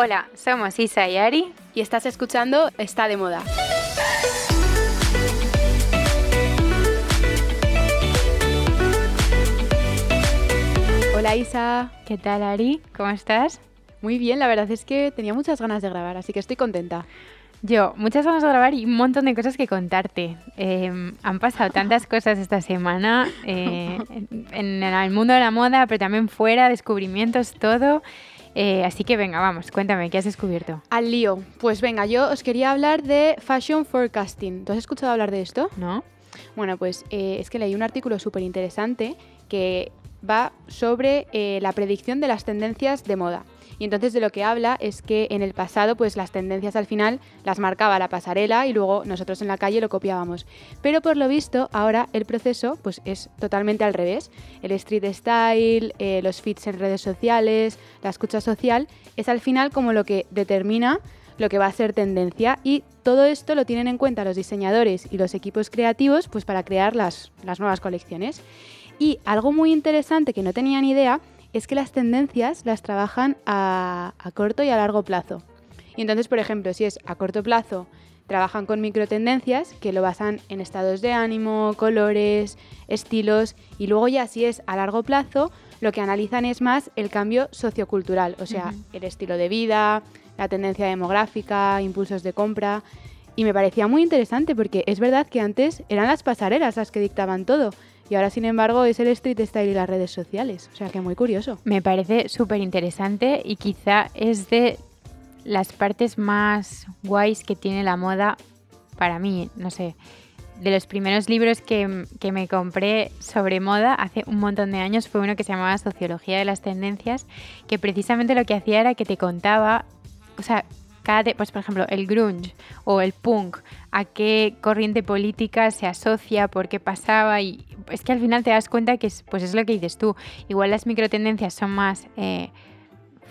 Hola, somos Isa y Ari y estás escuchando Está de Moda. Hola Isa. ¿Qué tal Ari? ¿Cómo estás? Muy bien, la verdad es que tenía muchas ganas de grabar, así que estoy contenta. Yo, muchas ganas de grabar y un montón de cosas que contarte. Em, han pasado tantas cosas esta semana eh, en, el mundo de la moda, pero también fuera, descubrimientos, todo. Eh, así que venga, vamos, cuéntame, ¿qué has descubierto? Al lío. Pues venga, yo os quería hablar de Fashion Forecasting. ¿Tú has escuchado hablar de esto? No. Bueno, pues eh, es que leí un artículo súper interesante que va sobre la predicción de las tendencias de moda. Y entonces de lo que habla es que en el pasado pues las tendencias al final las marcaba la pasarela y luego nosotros en la calle lo copiábamos. Pero por lo visto ahora el proceso pues es totalmente al revés. El street style, eh, los feeds en redes sociales, la escucha social es al final como lo que determina lo que va a ser tendencia y todo esto lo tienen en cuenta los diseñadores y los equipos creativos pues para crear las, las nuevas colecciones. Y algo muy interesante que no tenía ni idea es que las tendencias las trabajan a, corto y a largo plazo. Y entonces, por ejemplo, si es a corto plazo, trabajan con microtendencias que lo basan en estados de ánimo, colores, estilos y luego ya si es a largo plazo, lo que analizan es más el cambio sociocultural, o sea, el estilo de vida, la tendencia demográfica, impulsos de compra. Y me parecía muy interesante porque es verdad que antes eran las pasarelas las que dictaban todo y ahora, sin embargo, es el street style y las redes sociales. O sea que muy curioso. Me parece súper interesante y quizá es de las partes más guays que tiene la moda para mí. No sé, de los primeros libros que, que, me compré sobre moda hace un montón de años fue uno que se llamaba Sociología de las Tendencias, que precisamente lo que hacía era que te contaba, o sea, pues por ejemplo, el grunge o el punk, a qué corriente política se asocia, por qué pasaba y es que al final te das cuenta que es, pues es lo que dices tú. Igual las microtendencias son más eh,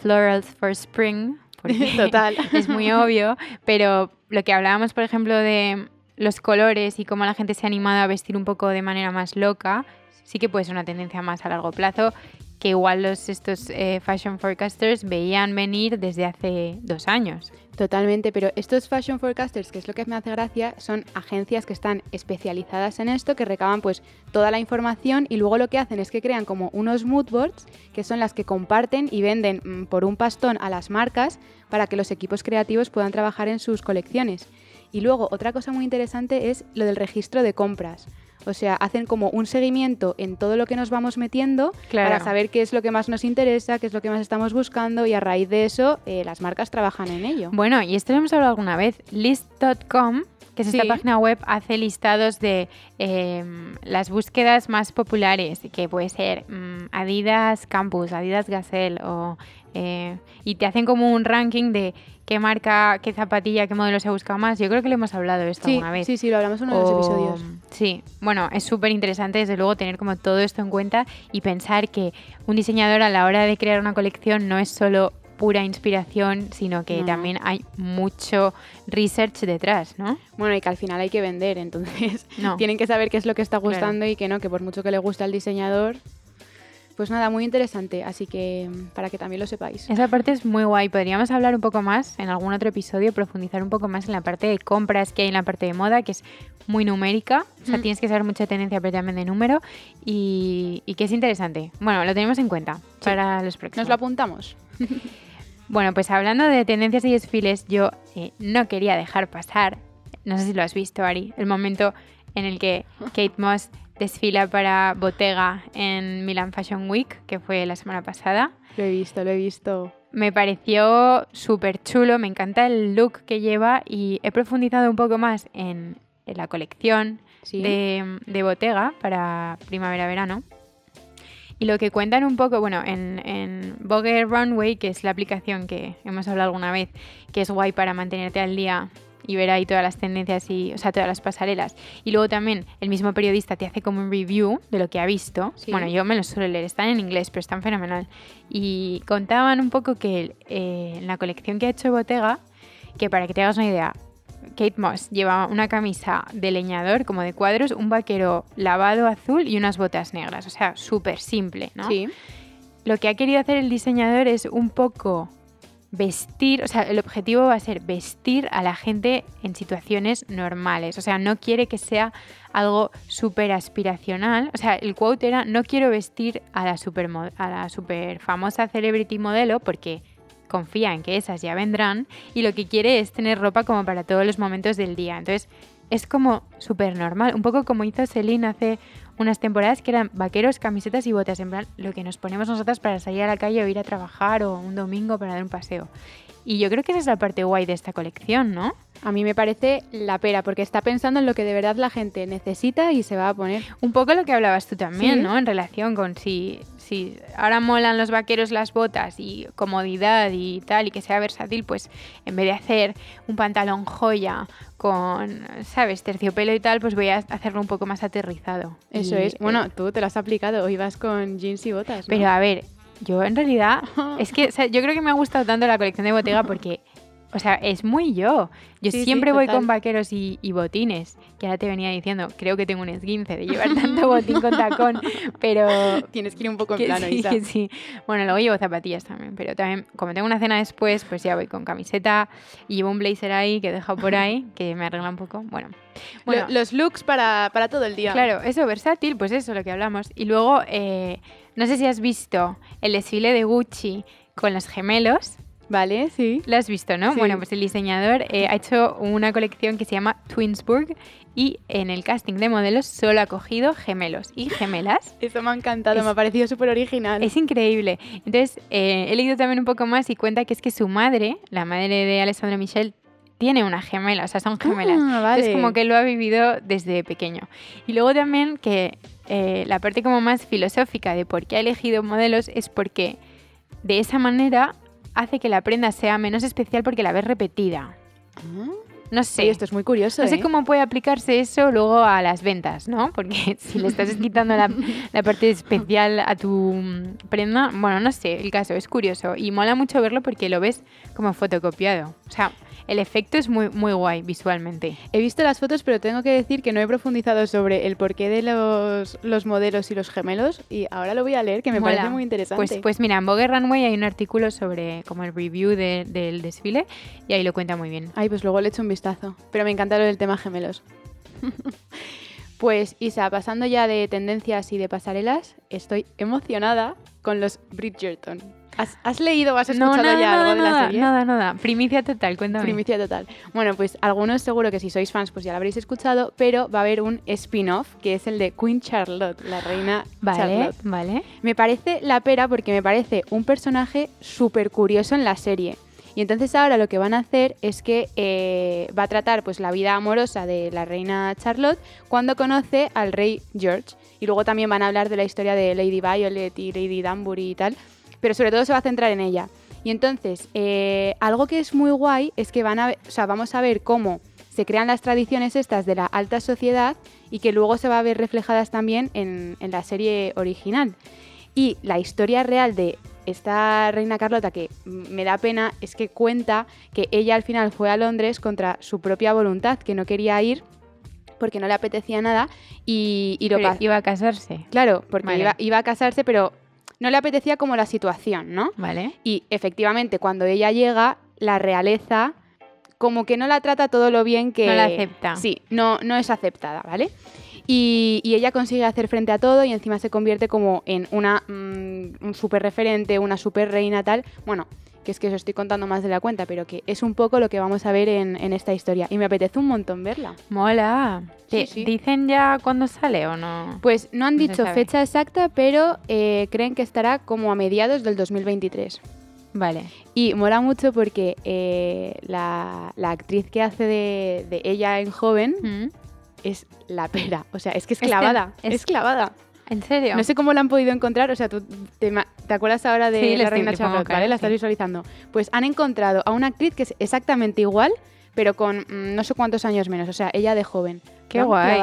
florals for spring, porque Total. es muy obvio, pero lo que hablábamos, por ejemplo, de los colores y cómo la gente se ha animado a vestir un poco de manera más loca, sí que puede ser una tendencia más a largo plazo que igual los, estos eh, fashion forecasters veían venir desde hace dos años. Totalmente, pero estos fashion forecasters, que es lo que me hace gracia, son agencias que están especializadas en esto, que recaban pues toda la información y luego lo que hacen es que crean como unos mood boards, que son las que comparten y venden mm, por un pastón a las marcas para que los equipos creativos puedan trabajar en sus colecciones. Y luego otra cosa muy interesante es lo del registro de compras. O sea, hacen como un seguimiento en todo lo que nos vamos metiendo para saber qué es lo que más nos interesa, qué es lo que más estamos buscando y a raíz de eso eh, las marcas trabajan en ello. Bueno, y esto lo hemos hablado alguna vez. List.com que es esta página web, hace listados de em, las búsquedas más populares, que puede ser mm, Adidas Campus, Adidas Gazelle, o, eh, y te hacen como un ranking de qué marca, qué zapatilla, qué modelo se ha buscado más. Yo creo que le hemos hablado esto alguna vez. Sí, sí, lo hablamos en uno de los episodios. Sí, bueno, es súper interesante desde luego tener como todo esto en cuenta y pensar que un diseñador a la hora de crear una colección no es solo pura inspiración, sino que también hay mucho research detrás, ¿no? Bueno, y que al final hay que vender, entonces tienen que saber qué es lo que está gustando y que no, que por mucho que le guste al diseñador, pues nada, muy interesante, así que mm, para que también lo sepáis. Esa parte es muy guay. Podríamos hablar un poco más en algún otro episodio, profundizar un poco más en la parte de compras que hay en la parte de moda, que es muy numérica. O sea, tienes que saber mucha tendencia, pero también de número. Y, que es interesante. Bueno, lo tenemos en cuenta para los próximos. Nos lo apuntamos. bueno, pues hablando de tendencias y desfiles, yo eh, no quería dejar pasar, no sé si lo has visto, Ari, el momento en el que Kate Moss desfila para Bottega en Milan Fashion Week, que fue la semana pasada. Lo he visto, lo he visto. Me pareció súper chulo, me encanta el look que lleva y he profundizado un poco más en, la colección de, de Bottega para primavera-verano. Y lo que cuentan un poco, bueno, en, en Vogue Runway, que es la aplicación que hemos hablado alguna vez, que es guay para mantenerte al día y ver ahí todas las tendencias y, o sea, todas las pasarelas. Y luego también el mismo periodista te hace como un review de lo que ha visto. Bueno, yo me lo suelo leer, están en inglés, pero están fenomenal. Y contaban un poco que eh, en la colección que ha hecho Bottega, que para que te hagas una idea, Kate Moss lleva una camisa de leñador, como de cuadros, un vaquero lavado azul y unas botas negras. O sea, súper simple, ¿no? Sí. Lo que ha querido hacer el diseñador es un poco vestir, o sea, el objetivo va a ser vestir a la gente en situaciones normales. O sea, no quiere que sea algo súper aspiracional. O sea, el quote era, no quiero vestir a la super, a la super famosa celebrity modelo porque confía en que esas ya vendrán y lo que quiere es tener ropa como para todos los momentos del día. Entonces, es como súper normal, un poco como hizo Celine hace unas temporadas que eran vaqueros, camisetas y botas, en plan lo que nos ponemos nosotras para salir a la calle o ir a trabajar o un domingo para dar un paseo. Y yo creo que esa es la parte guay de esta colección, ¿no? A mí me parece la pera, porque está pensando en lo que de verdad la gente necesita y se va a poner. Un poco lo que hablabas tú también, ¿no? En relación con si, si ahora molan los vaqueros las botas y comodidad y tal, y que sea versátil, pues en vez de hacer un pantalón joya con, ¿sabes?, terciopelo y tal, pues voy a hacerlo un poco más aterrizado. Eso es. Bueno, tú te lo has aplicado, hoy vas con jeans y botas. Pero a ver, yo en realidad, es que yo creo que me ha gustado tanto la colección de Bottega porque, o sea, es muy yo. Yo siempre voy con vaqueros y, botines, que ahora te venía diciendo, creo que tengo un esguince de llevar tanto botín con tacón, pero... Tienes que ir un poco en plano, sí, sí. Bueno, luego llevo zapatillas también, pero también, como tengo una cena después, pues ya voy con camiseta y llevo un blazer ahí que he dejado por ahí, que me arregla un poco. Bueno, bueno los looks para, para, todo el día. Claro, eso, versátil, pues eso, lo que hablamos. Y luego, eh, no sé si has visto el desfile de Gucci con los gemelos. Vale, sí. Lo has visto, ¿no? Bueno, pues el diseñador eh, ha hecho una colección que se llama Twinsburg y en el casting de modelos solo ha cogido gemelos y gemelas. Eso me ha encantado, me ha parecido súper original. Es increíble. Entonces, eh, he leído también un poco más y cuenta que es que su madre, la madre de Alessandro Michel, tiene una gemela, o sea, son gemelas. Ah, Es como que lo ha vivido desde pequeño. Y luego también que eh, la parte como más filosófica de por qué ha elegido modelos es porque de esa manera hace que la prenda sea menos especial porque la ves repetida. Ah. No sé. esto es muy curioso. No sé ¿eh? cómo puede aplicarse eso luego a las ventas, ¿no? Porque si le estás quitando la, la, parte especial a tu prenda, bueno, no sé, el caso es curioso y mola mucho verlo porque lo ves como fotocopiado. O sea, el efecto es muy, muy guay visualmente. He visto las fotos, pero tengo que decir que no he profundizado sobre el porqué de los, los modelos y los gemelos y ahora lo voy a leer, que me parece muy interesante. Pues, pues mira, en Vogue Runway hay un artículo sobre como el review del desfile y ahí lo cuenta muy bien. Ay, pues luego le echo un vistazo. Pero me encanta lo del tema gemelos. Pues Isa, pasando ya de tendencias y de pasarelas, estoy emocionada con los Bridgerton. ¿Has, leído o has escuchado ya algo de la serie? Nada, nada. Primicia total, cuéntame. Primicia total. Bueno, pues algunos seguro que si sois fans pues ya lo habréis escuchado, pero va a haber un spin-off que es el de Queen Charlotte, la reina vale, Charlotte. Vale. Me parece la pera porque me parece un personaje súper curioso en la serie. Y entonces ahora lo que van a hacer es que eh, va a tratar pues la vida amorosa de la reina Charlotte cuando conoce al rey George. Y luego también van a hablar de la historia de Lady Violet y Lady Danbury y tal pero sobre todo se va a centrar en ella. Y entonces, eh, algo que es muy guay es que van a, o sea, vamos a ver cómo se crean las tradiciones estas de la alta sociedad y que luego se va a ver reflejadas también en, en la serie original. Y la historia real de esta reina Carlota, que me da pena, es que cuenta que ella al final fue a Londres contra su propia voluntad, que no quería ir porque no le apetecía nada y, y lo iba a casarse. Claro, porque iba, iba, a casarse, pero no le apetecía como la situación, ¿no? Vale. Y efectivamente, cuando ella llega, la realeza como que no la trata todo lo bien que... No la acepta. Sí, no, no es aceptada, ¿vale? Y, ella consigue hacer frente a todo y encima se convierte como en una mm, un super referente, una super reina tal. Bueno, que es que os estoy contando más de la cuenta, pero que es un poco lo que vamos a ver en, esta historia. Y me apetece un montón verla. Mola. ¿Dicen ya cuándo sale o no? Pues no han dicho fecha exacta, pero eh, creen que estará como a mediados del 2023. Vale. Y mola mucho porque eh, la, actriz que hace de, ella en joven mm. Es la pera. O sea, es que es este clavada. es clavada. ¿En serio? No sé cómo la han podido encontrar, o sea, tú te, acuerdas ahora de la reina Charlotte, ¿vale? La estás visualizando. Pues han encontrado a una actriz que es exactamente igual, pero con mm, no sé cuántos años menos, o sea, ella de joven. Qué guay.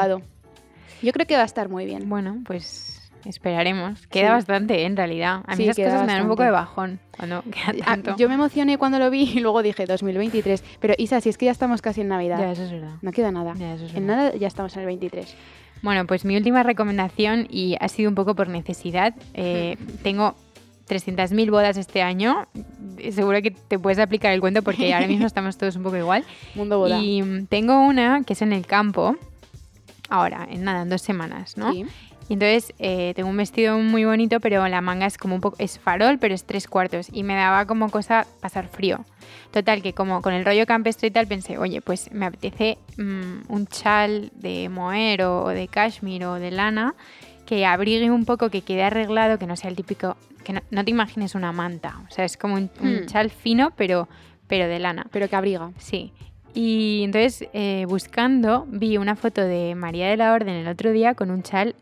Yo creo que va a estar muy bien. Bueno, pues esperaremos. Queda bastante, ¿eh? en realidad. A mí esas cosas me dan un poco de bajón cuando queda tanto. Yo me emocioné cuando lo vi y luego dije 2023. Pero Isa, si es que ya estamos casi en Navidad. Ya, eso es verdad. No queda nada. en nada ya estamos en el 23. Bueno, pues mi última recomendación, y ha sido un poco por necesidad, eh, tengo 300.000 bodas este año. Seguro que te puedes aplicar el cuento porque ahora mismo estamos todos un poco igual. Mundo boda. Y mm, tengo una que es en el campo, ahora, en nada, en dos semanas, ¿no? Sí. Y entonces eh, tengo un vestido muy bonito, pero la manga es como un poco, es farol, pero es tres cuartos. Y me daba como cosa pasar frío. Total, que como con el rollo campestre y tal, pensé, oye, pues me apetece mm, un chal de moher o, o de cashmere o de lana que abrigue un poco, que quede arreglado, que no sea el típico, que no, no te imagines una manta. O sea, es como un, un Hmm. chal fino, pero, pero de lana. Pero que abriga. Sí. Y entonces, eh, buscando, vi una foto de María de la Orden el otro día con un chal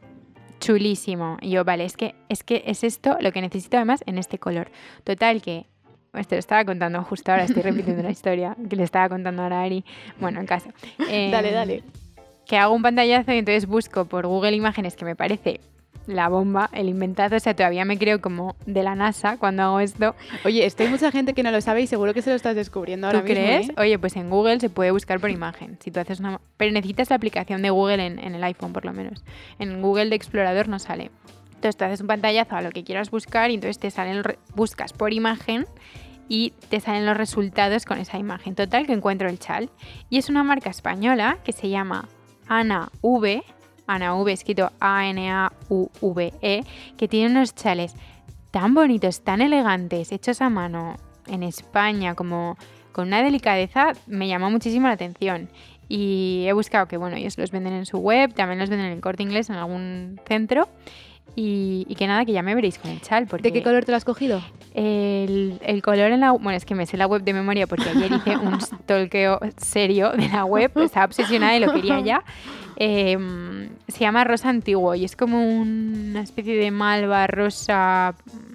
chulísimo. Y yo, vale, es que, es que es esto lo que necesito además en este color. Total que, pues te lo estaba contando justo ahora, estoy repitiendo la historia que le estaba contando ahora a Ari. Bueno, en caso. Eh, Dale, dale. Que hago un pantallazo y entonces busco por Google Imágenes que me parece la bomba, el inventazo. O sea, todavía me creo como de la NASA cuando hago esto. Oye, esto hay mucha gente que no lo sabe y seguro que se lo estás descubriendo ahora ¿Tú mismo. crees? ¿eh? Oye, pues en Google se puede buscar por imagen. Si tú haces una... Pero necesitas la aplicación de Google en, en el iPhone, por lo menos. En Google de Explorador no sale. Entonces tú haces un pantallazo a lo que quieras buscar y entonces te salen... Buscas por imagen y te salen los resultados con esa imagen. Total, que encuentro el chal. Y es una marca española que se llama Ana V. Ana V, escrito A-N-A-U-V-E, que tiene unos chales tan bonitos, tan elegantes, hechos a mano en España, como con una delicadeza, me llamó muchísimo la atención. Y he buscado que, bueno, ellos los venden en su web, también los venden en el corte inglés en algún centro. Y, y que nada, que ya me veréis con el chal. Porque ¿De qué color te lo has cogido? el, el color en la... Bueno, es que me sé la web de memoria porque ayer hice un stalkeo serio de la web. Estaba obsesionada y lo quería ya. Eh, se llama Rosa Antiguo y es como una especie de malva rosa...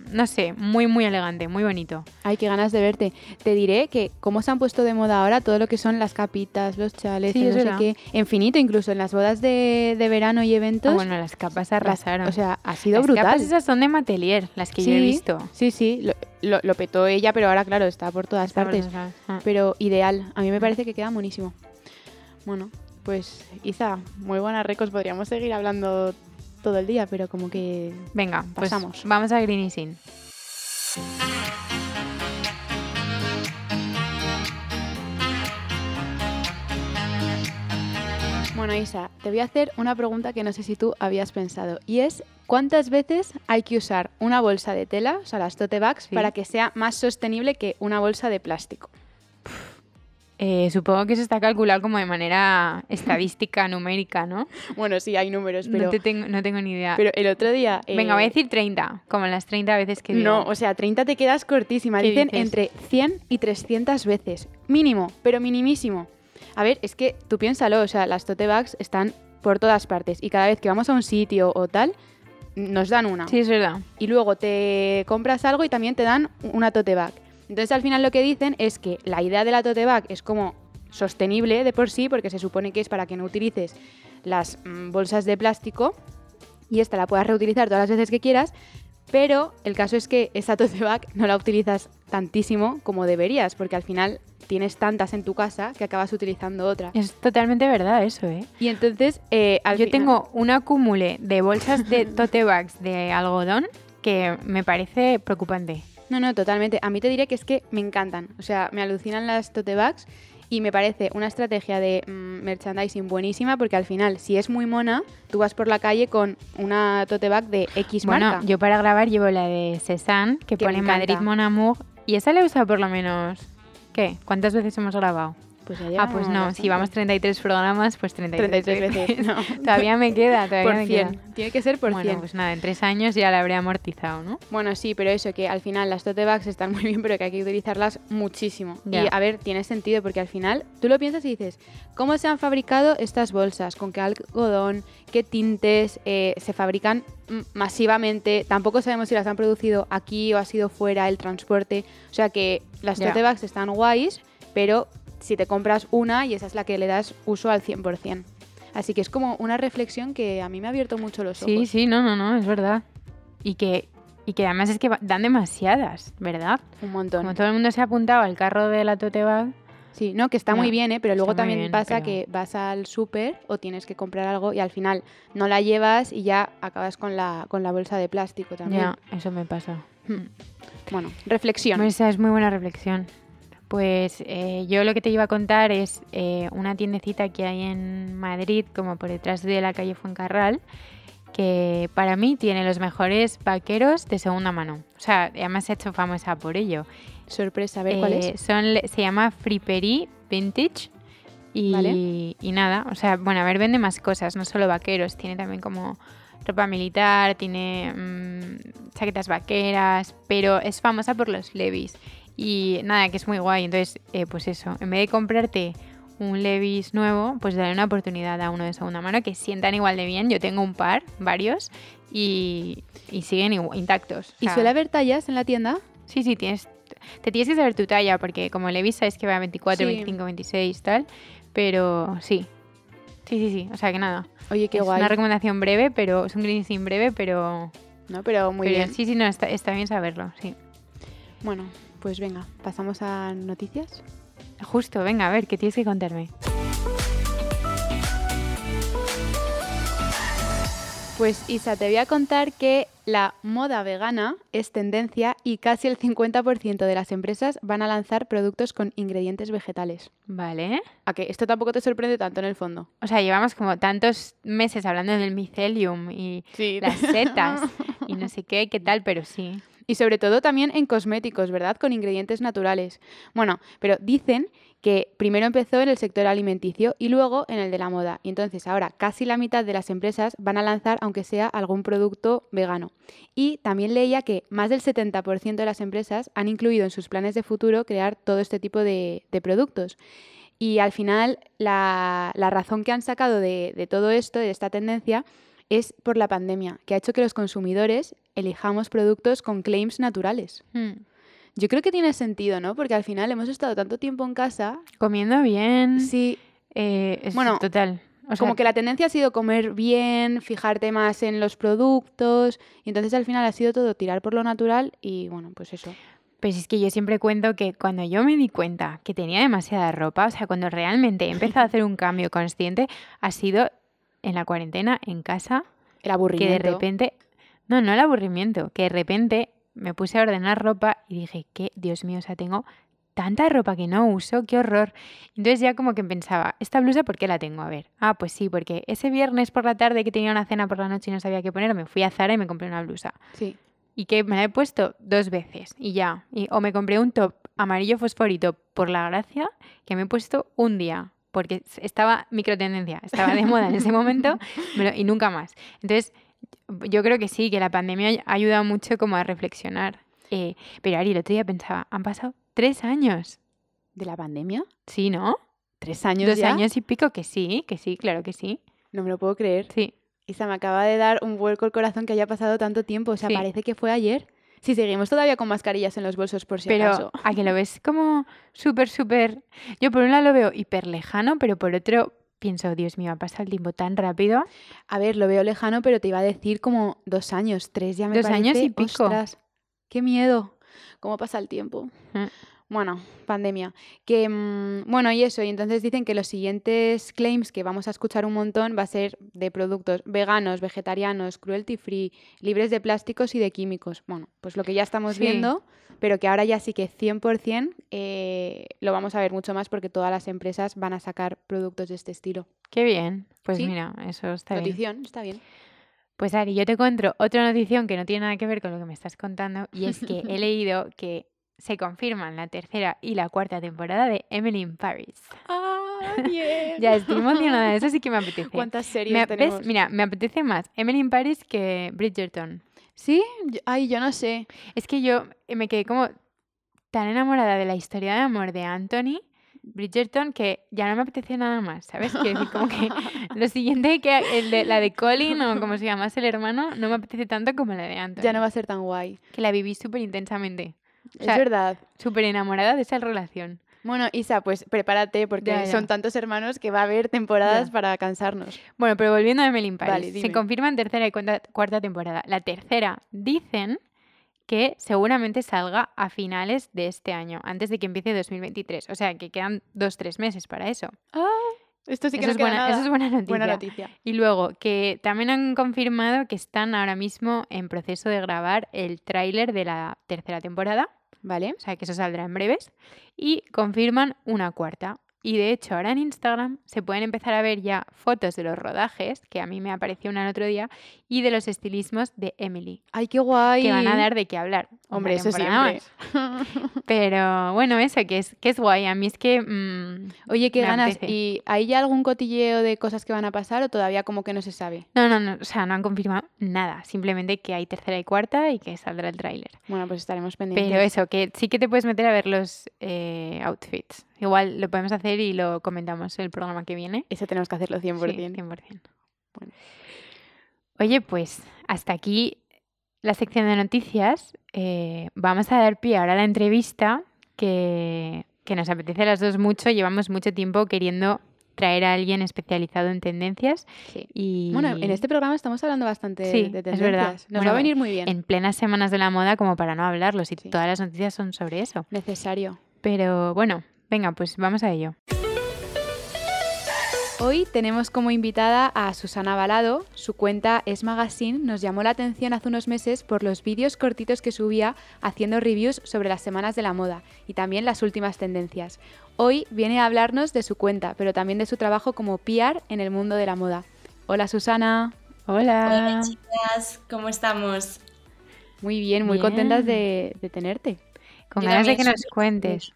No sé, muy, muy elegante, muy bonito. Ay, qué ganas de verte. Te diré que cómo se han puesto de moda ahora todo lo que son las capitas, los chales, Sí, no sé qué. Infinito, incluso en las bodas de, de verano y eventos. Ah, bueno, las capas las- arrasaron. o sea, ha sido las brutal. capas esas son de Matelier, las que yo he Sí, visto. Sí, sí, lo, lo- lo petó ella, pero ahora, claro, está por todas partes. Ah. Pero ideal, a mí me parece que queda buenísimo. Bueno, pues Isa, muy buenas recos, podríamos seguir hablando todo el día, pero como que... Venga, pues Pasamos. vamos a Green Bueno, Isa, te voy a hacer una pregunta que no sé si tú habías pensado, y es, ¿cuántas veces hay que usar una bolsa de tela, o sea, las tote bags, Sí. para que sea más sostenible que una bolsa de plástico? Eh, supongo que eso está calculado como de manera estadística, numérica, ¿no? Bueno, sí, hay números, pero, no, te tengo, no tengo ni idea. pero el otro día... Venga, voy a eh, decir 30, como las 30 veces que digo. No, o sea, 30 te quedas cortísima. ¿Qué Dicen dices? entre 100 y 300 veces. Mínimo, pero minimísimo. A ver, es que tú piénsalo, o sea, las tote bags están por todas partes y cada vez que vamos a un sitio o tal, nos dan una. Sí, es verdad. Y luego te compras algo y también te dan una tote bag. Entonces al final lo que dicen es que la idea de la tote bag es como sostenible de por sí, porque se supone que es para que no utilices las mm, bolsas de plástico y esta la puedas reutilizar todas las veces que quieras, pero el caso es que esa tote bag no la utilizas tantísimo como deberías, porque al final tienes tantas en tu casa que acabas utilizando otra. Es totalmente verdad eso, ¿eh? Y entonces, eh, al Yo final- tengo un acumule de bolsas de tote bags de algodón que me parece preocupante. No, no, totalmente. A mí te diré que es que me encantan. O sea, me alucinan las tote bags y me parece una estrategia de mm, merchandising buenísima porque al final, si es muy mona, tú vas por la calle con una tote bag de X Bueno, marca. yo para grabar llevo la de Cézanne, que, Que pone. Madrid Mon Amour, y esa la he usado por lo menos... ¿Qué? ¿Cuántas veces hemos grabado? Pues ya Ah, pues no, bastante. si vamos 33 programas, pues 33, 33 veces. No. todavía me queda, todavía por me 100. queda. Tiene que ser por bueno, 100. pues nada, en tres años ya la habré amortizado, ¿no? Bueno, sí, pero eso, que al final las tote bags están muy bien, pero que hay que utilizarlas muchísimo. Ya. Y a ver, tiene sentido, porque al final tú lo piensas y dices, ¿cómo se han fabricado estas bolsas? ¿Con qué algodón? ¿Qué tintes? Eh, se fabrican masivamente. Tampoco sabemos si las han producido aquí o ha sido fuera el transporte. O sea que las tote bags están guays, pero si te compras una y esa es la que le das uso al 100%. Así que es como una reflexión que a mí me ha abierto mucho los ojos. Sí, sí, no, no, no, es verdad. Y que, y que además es que dan demasiadas, ¿verdad? Un montón. Como todo el mundo se ha apuntado al carro de la tote bag, Sí, no, que está muy bien, ¿eh? pero luego también bien, pasa pero- que vas al súper o tienes que comprar algo y al final no la llevas y ya acabas con la, con la bolsa de plástico también. ya, eso me pasa. Hmm. Bueno, reflexión. esa es muy buena reflexión. Pues eh, yo lo que te iba a contar es eh, una tiendecita que hay en Madrid, como por detrás de la calle Fuencarral, que para mí tiene los mejores vaqueros de segunda mano. O sea, además se ha hecho famosa por ello. Sorpresa, a ver cuál Eh, es. Son, se llama Friperie Vintage. Y, Vale. y nada, o sea, bueno, a ver, vende más cosas, no solo vaqueros, tiene también como ropa militar, tiene mm, chaquetas vaqueras, pero es famosa por los Levis. Y nada, que es muy guay. Entonces, eh, pues eso, en vez de comprarte un Levis nuevo, pues darle una oportunidad a uno de segunda mano que sientan igual de bien. Yo tengo un par, varios, y, y siguen igu- intactos. O ¿Y sea, suele haber tallas en la tienda? Sí, sí, tienes, te tienes que saber tu talla, porque como Levis sabes que va a 24, Sí. 25, 26, tal. Pero sí. Sí, sí, sí. O sea que nada. Oye, qué es guay. una recomendación breve, pero es un cleansing breve, pero. ¿no? Pero muy pero bien. Sí, sí, no, está, está bien saberlo, sí. Bueno, pues venga, pasamos a noticias. Justo, venga, a ver, ¿qué tienes que contarme? Pues Isa, te voy a contar que la moda vegana es tendencia y casi el 50% de las empresas van a lanzar productos con ingredientes vegetales. Vale. ¿A que esto tampoco te sorprende tanto en el fondo? O sea, llevamos como tantos meses hablando del mycelium y Sí. las setas y no sé qué, qué tal, pero sí. Y sobre todo también en cosméticos, ¿verdad? Con ingredientes naturales. Bueno, pero dicen que primero empezó en el sector alimenticio y luego en el de la moda. Y entonces ahora casi la mitad de las empresas van a lanzar, aunque sea algún producto vegano. Y también leía que más del 70% de las empresas han incluido en sus planes de futuro crear todo este tipo de, productos. Y al final la, razón que han sacado de todo esto, de esta tendencia, es por la pandemia, que ha hecho que los consumidores elijamos productos con claims naturales. Hmm. Yo creo que tiene sentido, ¿no? Porque al final hemos estado tanto tiempo en casa. Comiendo bien. Sí, eh, es Bueno, total. O sea, como que la tendencia ha sido comer bien, fijarte más en los productos. Y entonces al final ha sido todo tirar por lo natural y bueno, pues eso. Pues es que yo siempre cuento que cuando yo me di cuenta que tenía demasiada ropa, o sea, cuando realmente he empezado a hacer un cambio consciente, ha sido en la cuarentena, en casa, El que de aburrimiento. repente, no, no el aburrimiento, que de repente me puse a ordenar ropa y dije, que Dios mío, o sea, tengo tanta ropa que no uso, qué horror. Entonces ya como que pensaba, ¿esta blusa por qué la tengo? A ver, ah, pues sí, porque ese viernes por la tarde que tenía una cena por la noche y no sabía qué poner, me fui a Zara y me compré una blusa. Sí. Y que me la he puesto dos veces y ya. Y, o me compré un top amarillo fosforito por la gracia que me he puesto un día. Porque estaba microtendencia, estaba de moda en ese momento me lo- y nunca más. Entonces, yo creo que sí, que la pandemia ha ayudado mucho como a reflexionar. Eh, pero Ari, el otro día pensaba, han pasado tres años. ¿De la pandemia? Sí, ¿no? ¿Tres años Dos ya? años y pico que sí, que sí, claro que sí. No me lo puedo creer. Sí. Isa, me acaba de dar un vuelco el corazón que haya pasado tanto tiempo. O sea, Sí. parece que fue ayer. Si seguimos todavía con mascarillas en los bolsos por si Pero acaso. a que lo ves como súper, súper... Yo por un lado lo veo hiper lejano, pero por otro pienso, Dios mío, ha pasado el tiempo tan rápido. A ver, lo veo lejano, pero te iba a decir como dos años, tres ya me Dos años parece. y pico. Ostras, qué miedo. ¿Cómo pasa el tiempo? Mm. Bueno, pandemia. Que, mm, bueno, y eso, y entonces dicen que los siguientes claims que vamos a escuchar un montón va a ser de productos veganos, vegetarianos, cruelty free, libres de plásticos y de químicos. Bueno, pues lo que ya estamos Sí. viendo, pero que ahora ya sí que 100% eh, lo vamos a ver mucho más porque todas las empresas van a sacar productos de este estilo. Qué bien. Pues Sí. mira, eso está bien. Notición, está bien. Pues Ari, yo te encuentro otra notición que no tiene nada que ver con lo que me estás contando y es que he leído que se confirman la tercera y la cuarta temporada de Emily in Paris. ¡Ah, bien! Ya estoy emocionada, eso sí que me apetece. ¿Cuántas series Me- tenemos? Mira, me apetece más Emily in Paris que Bridgerton. ¿Sí? Ay, yo no sé. Es que yo eh, me quedé como tan enamorada de la historia de amor de Anthony Bridgerton que ya no me apetece nada más, ¿sabes? Decir, como que lo siguiente que el de, la de Colin o como se llamase el hermano no me apetece tanto como la de Anthony. Ya no va a ser tan guay. Que la viví súper intensamente. O es verdad. Súper enamorada de esa relación. Bueno, Isa, pues prepárate porque Ya, ya. son tantos hermanos que va a haber temporadas Ya. para cansarnos. Bueno, pero volviendo a Emily in Paris, Vale, se dime. confirma en tercera y cuarta, cuarta temporada. La tercera, dicen que seguramente salga a finales de este año, antes de que empiece 2023. O sea, que quedan dos, tres meses para eso. Ah, Esto sí que eso, no es queda buena, nada. eso es buena noticia. Buena noticia. Y luego, que también han confirmado que están ahora mismo en proceso de grabar el tráiler de la tercera temporada, Vale. o sea que eso saldrá en breves, y confirman una cuarta. Y de hecho, ahora en Instagram se pueden empezar a ver ya fotos de los rodajes, que a mí me apareció una el otro día, y de los estilismos de Emily, Ay, qué guay. que van a dar de qué hablar. Hombre, eso siempre. Pero bueno, eso, que es, que es guay. A mí es que... mm, Oye, qué ganas. apetece. ¿Y hay ya algún cotilleo de cosas que van a pasar o todavía como que no se sabe? No, no, no, o sea, no han confirmado nada. Simplemente que hay tercera y cuarta y que saldrá el tráiler. Bueno, pues estaremos pendientes. Pero eso, que sí que te puedes meter a ver los eh, outfits. Igual lo podemos hacer y lo comentamos el programa que viene. Eso tenemos que hacerlo 100%. Sí, 100%. Bueno. Oye, pues hasta aquí la sección de noticias. Eh, vamos a dar pie ahora a la entrevista que, que nos apetece a las dos mucho. Llevamos mucho tiempo queriendo traer a alguien especializado en tendencias Sí. y Bueno, en este programa estamos hablando bastante Sí, de es tendencias. verdad. Nos Bueno, va a venir muy bien. en plenas semanas de la moda como para no hablarlo, si Sí. todas las noticias son sobre eso. Necesario. Pero bueno, venga, pues vamos a ello. Hoy tenemos como invitada a Susana Balado. Su cuenta Es Magazine nos llamó la atención hace unos meses por los vídeos cortitos que subía haciendo reviews sobre las semanas de la moda y también las últimas tendencias. Hoy viene a hablarnos de su cuenta, pero también de su trabajo como PR en el mundo de la moda. Hola Susana. Hola. Hola chicas, ¿cómo estamos? Muy bien, muy Bien. contentas de, de tenerte. Con Yo ganas de que nos cuentes.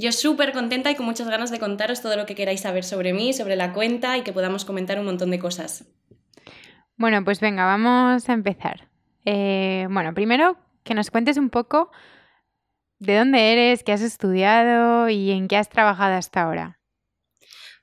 Yo súper contenta y con muchas ganas de contaros todo lo que queráis saber sobre mí, sobre la cuenta y que podamos comentar un montón de cosas. Bueno, pues venga, vamos a empezar. Eh, bueno, primero que nos cuentes un poco de dónde eres, qué has estudiado y en qué has trabajado hasta ahora.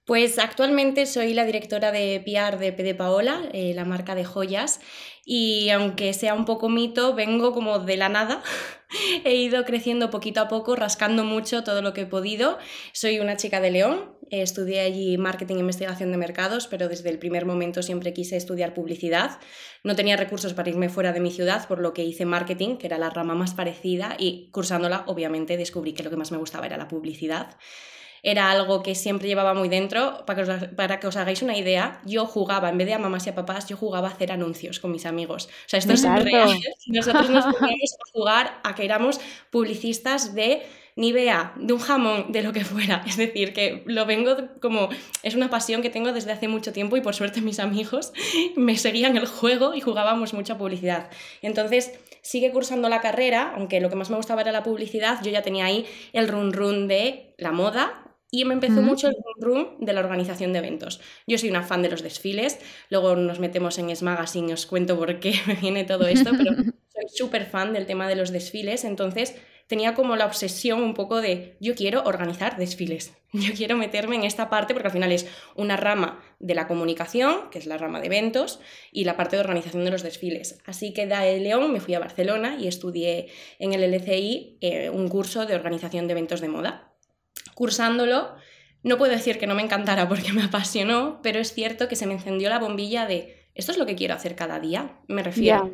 Pues actualmente soy la directora de PR de PD Paola, eh, la marca de joyas, y aunque sea un poco mito, vengo como de la nada. he ido creciendo poquito a poco, rascando mucho todo lo que he podido. Soy una chica de León, eh, estudié allí marketing e investigación de mercados, pero desde el primer momento siempre quise estudiar publicidad. No tenía recursos para irme fuera de mi ciudad, por lo que hice marketing, que era la rama más parecida, y cursándola, obviamente, descubrí que lo que más me gustaba era la publicidad era algo que siempre llevaba muy dentro. Para que, os, para que os hagáis una idea, yo jugaba, en vez de a mamás y a papás, yo jugaba a hacer anuncios con mis amigos. O sea, esto es real. Nosotros nos poníamos a jugar a que éramos publicistas de Nivea, de un jamón, de lo que fuera. Es decir, que lo vengo como... Es una pasión que tengo desde hace mucho tiempo y por suerte mis amigos me seguían el juego y jugábamos mucha publicidad. Entonces, sigue cursando la carrera, aunque lo que más me gustaba era la publicidad, yo ya tenía ahí el run run de la moda, y me empezó Mm. mucho el room de la organización de eventos. Yo soy una fan de los desfiles, luego nos metemos en S-Magazine y os cuento por qué me viene todo esto, pero soy súper fan del tema de los desfiles, entonces tenía como la obsesión un poco de yo quiero organizar desfiles, yo quiero meterme en esta parte porque al final es una rama de la comunicación, que es la rama de eventos, y la parte de organización de los desfiles. Así que de León me fui a Barcelona y estudié en el LCI eh, un curso de organización de eventos de moda cursándolo, no puedo decir que no me encantara porque me apasionó, pero es cierto que se me encendió la bombilla de esto es lo que quiero hacer cada día, me refiero. Ya.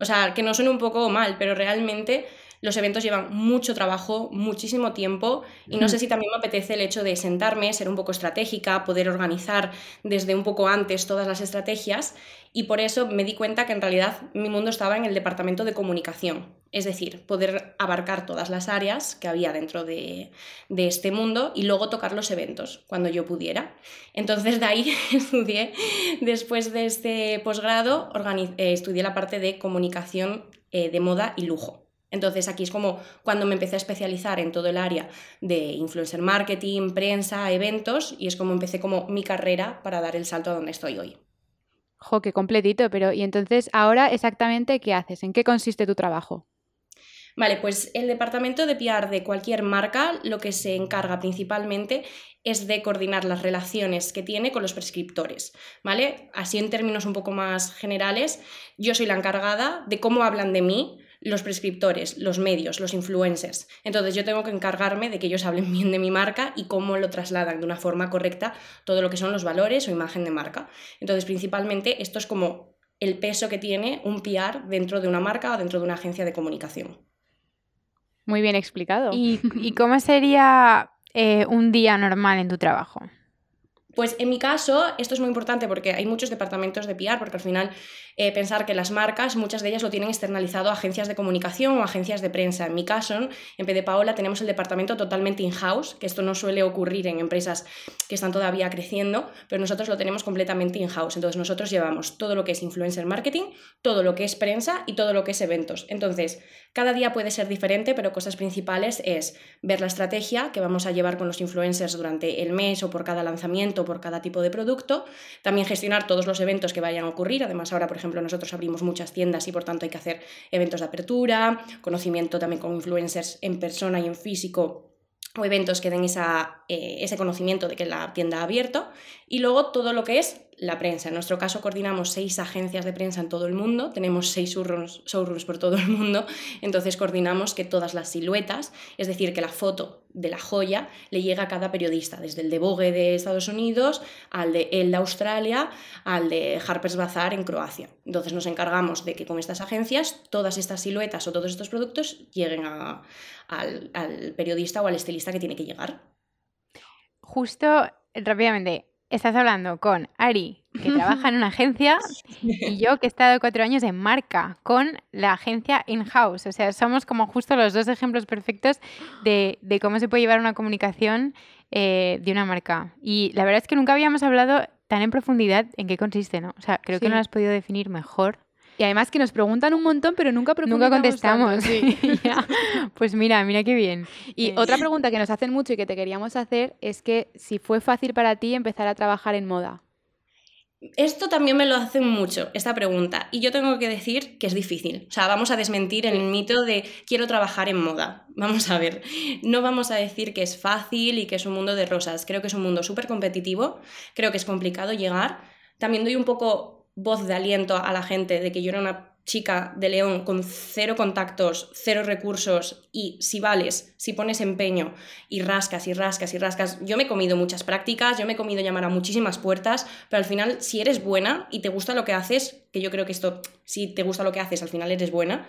O sea, que no suene un poco mal, pero realmente los eventos llevan mucho trabajo, muchísimo tiempo y no sé si también me apetece el hecho de sentarme, ser un poco estratégica, poder organizar desde un poco antes todas las estrategias y por eso me di cuenta que en realidad mi mundo estaba en el departamento de comunicación, es decir, poder abarcar todas las áreas que había dentro de, este mundo y luego tocar los eventos cuando yo pudiera. Entonces de ahí estudié, después de este posgrado, eh, estudié la parte de comunicación eh, de moda y lujo. Entonces aquí es como cuando me empecé a especializar en todo el área de influencer marketing, prensa, eventos y es como empecé como mi carrera para dar el salto a donde estoy hoy. Jo, qué completito, pero ¿y entonces ahora exactamente qué haces? ¿En qué consiste tu trabajo? Vale, pues el departamento de PR de cualquier marca lo que se encarga principalmente es de coordinar las relaciones que tiene con los prescriptores, ¿vale? Así en términos un poco más generales, yo soy la encargada de cómo hablan de mí los prescriptores, los medios, los influencers. Entonces yo tengo que encargarme de que ellos hablen bien de mi marca y cómo lo trasladan de una forma correcta todo lo que son los valores o imagen de marca. Entonces principalmente esto es como el peso que tiene un PR dentro de una marca o dentro de una agencia de comunicación. Muy bien explicado. ¿Y, y cómo sería eh, un día normal en tu trabajo? Pues en mi caso, esto es muy importante porque hay muchos departamentos de PR, porque al final eh, pensar que las marcas, muchas de ellas lo tienen externalizado agencias de comunicación o agencias de prensa. En mi caso, en PD Paola tenemos el departamento totalmente in-house, que esto no suele ocurrir en empresas que están todavía creciendo, pero nosotros lo tenemos completamente in-house. Entonces nosotros llevamos todo lo que es influencer marketing, todo lo que es prensa y todo lo que es eventos. Entonces, cada día puede ser diferente, pero cosas principales es ver la estrategia que vamos a llevar con los influencers durante el mes o por cada lanzamiento, por cada tipo de producto. También gestionar todos los eventos que vayan a ocurrir. Además, ahora, por ejemplo, nosotros abrimos muchas tiendas y por tanto hay que hacer eventos de apertura, conocimiento también con influencers en persona y en físico o eventos que den esa, eh, ese conocimiento de que la tienda ha abierto. Y luego todo lo que es la prensa. En nuestro caso coordinamos seis agencias de prensa en todo el mundo, tenemos seis showrooms, por todo el mundo, entonces coordinamos que todas las siluetas, es decir, que la foto de la joya le llega a cada periodista, desde el de Vogue de Estados Unidos al de El de Australia, al de Harper's Bazaar en Croacia. Entonces nos encargamos de que con estas agencias todas estas siluetas o todos estos productos lleguen al, al periodista o al estilista que tiene que llegar. Justo, rápidamente, Estás hablando con Ari, que trabaja en una agencia, y yo, que he estado cuatro años en marca, con la agencia in-house. O sea, somos como justo los dos ejemplos perfectos de, cómo se puede llevar una comunicación eh, de una marca. Y la verdad es que nunca habíamos hablado tan en profundidad en qué consiste, ¿no? O sea, creo que no lo has podido definir mejor. Y además que nos preguntan un montón, pero nunca Nunca contestamos. sí. Pues mira, mira qué bien. Y eh, otra pregunta que nos hacen mucho y que te queríamos hacer es que si fue fácil para ti empezar a trabajar en moda. Esto también me lo hacen mucho, esta pregunta, y yo tengo que decir que es difícil. O sea, vamos a desmentir el mito de quiero trabajar en moda. Vamos a ver, no vamos a decir que es fácil y que es un mundo de rosas. Creo que es un mundo súper competitivo, creo que es complicado llegar. También doy un poco voz de aliento a la gente de que yo era una chica de León con cero contactos, cero recursos y si vales, si pones empeño y rascas y rascas y rascas, yo me he comido muchas prácticas, yo me he comido llamar a muchísimas puertas, pero al final si eres buena y te gusta lo que haces, que yo creo que esto, si te gusta lo que haces, al final eres buena,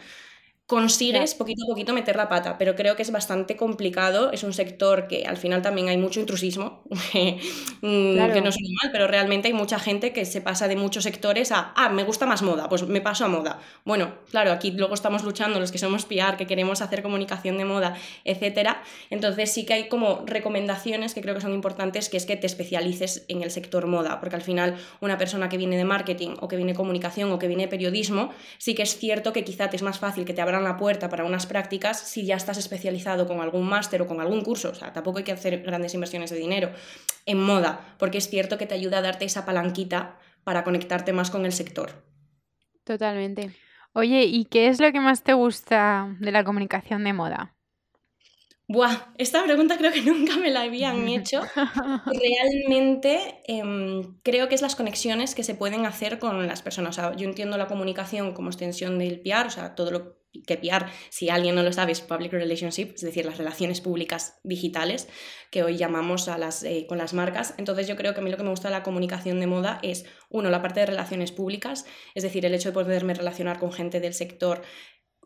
consigues poquito a poquito meter la pata, pero creo que es bastante complicado. Es un sector que al final también hay mucho intrusismo, mm, que no es mal, pero realmente hay mucha gente que se pasa de muchos sectores a, ah, me gusta más moda, pues me paso a moda. Bueno, claro, aquí luego estamos luchando los que somos PR, que queremos hacer comunicación de moda, etcétera. Entonces sí que hay como recomendaciones que creo que son importantes, que es que te especialices en el sector moda, porque al final una persona que viene de marketing o que viene de comunicación o que viene de periodismo, sí que es cierto que quizá te es más fácil que te abra la puerta para unas prácticas si ya estás especializado con algún máster o con algún curso. O sea, tampoco hay que hacer grandes inversiones de dinero en moda, porque es cierto que te ayuda a darte esa palanquita para conectarte más con el sector. Totalmente. Oye, ¿y qué es lo que más te gusta de la comunicación de moda? Buah, esta pregunta creo que nunca me la habían hecho. Realmente em, creo que es las conexiones que se pueden hacer con las personas. yo entiendo la comunicación como extensión del PR, o sea, todo lo que PR, si alguien no lo sabe, es Public Relationship, es decir, las relaciones públicas digitales que hoy llamamos a las, eh, con las marcas. Entonces yo creo que a mí lo que me gusta de la comunicación de moda es, uno, la parte de relaciones públicas, es decir, el hecho de poderme relacionar con gente del sector,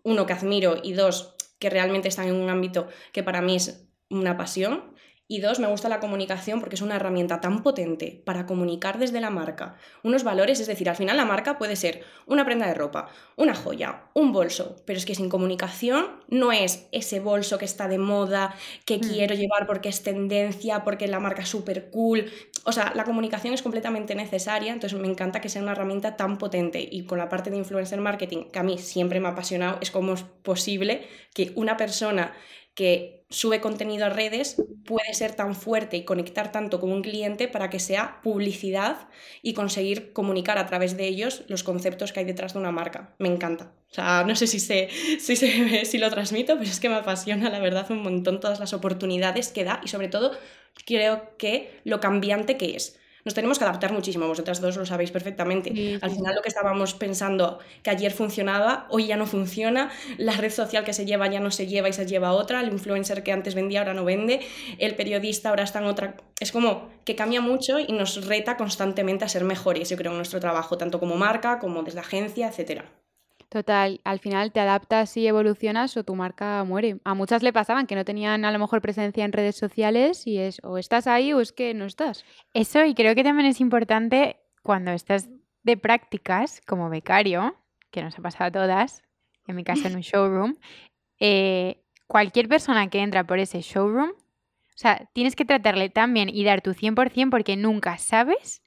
uno, que admiro y dos, que realmente están en un ámbito que para mí es una pasión. Y dos, me gusta la comunicación porque es una herramienta tan potente para comunicar desde la marca unos valores, es decir, al final la marca puede ser una prenda de ropa, una joya, un bolso, pero es que sin comunicación no es ese bolso que está de moda, que hmm. quiero llevar porque es tendencia, porque la marca es súper cool. O sea, la comunicación es completamente necesaria, entonces me encanta que sea una herramienta tan potente y con la parte de influencer marketing, que a mí siempre me ha apasionado, es cómo es posible que una persona que sube contenido a redes puede ser tan fuerte y conectar tanto con un cliente para que sea publicidad y conseguir comunicar a través de ellos los conceptos que hay detrás de una marca. Me encanta. O sea, no sé si, sé, si, si lo transmito, pero es que me apasiona, la verdad, un montón todas las oportunidades que da y sobre todo creo que lo cambiante que es nos tenemos que adaptar muchísimo, vosotras dos lo sabéis perfectamente. Al final lo que estábamos pensando que ayer funcionaba, hoy ya no funciona, la red social que se lleva ya no se lleva y se lleva otra, el influencer que antes vendía ahora no vende, el periodista ahora está en otra... Es como que cambia mucho y nos reta constantemente a ser mejores, yo creo, en nuestro trabajo, tanto como marca como desde agencia, etcétera. Total, al final te adaptas y evolucionas o tu marca muere. A muchas le pasaban que no tenían a lo mejor presencia en redes sociales y es o estás ahí o es que no estás. Eso y creo que también es importante cuando estás de prácticas como becario, que nos ha pasado a todas, en mi caso en un showroom, eh, cualquier persona que entra por ese showroom, o sea, tienes que tratarle tan bien y dar tu 100% porque nunca sabes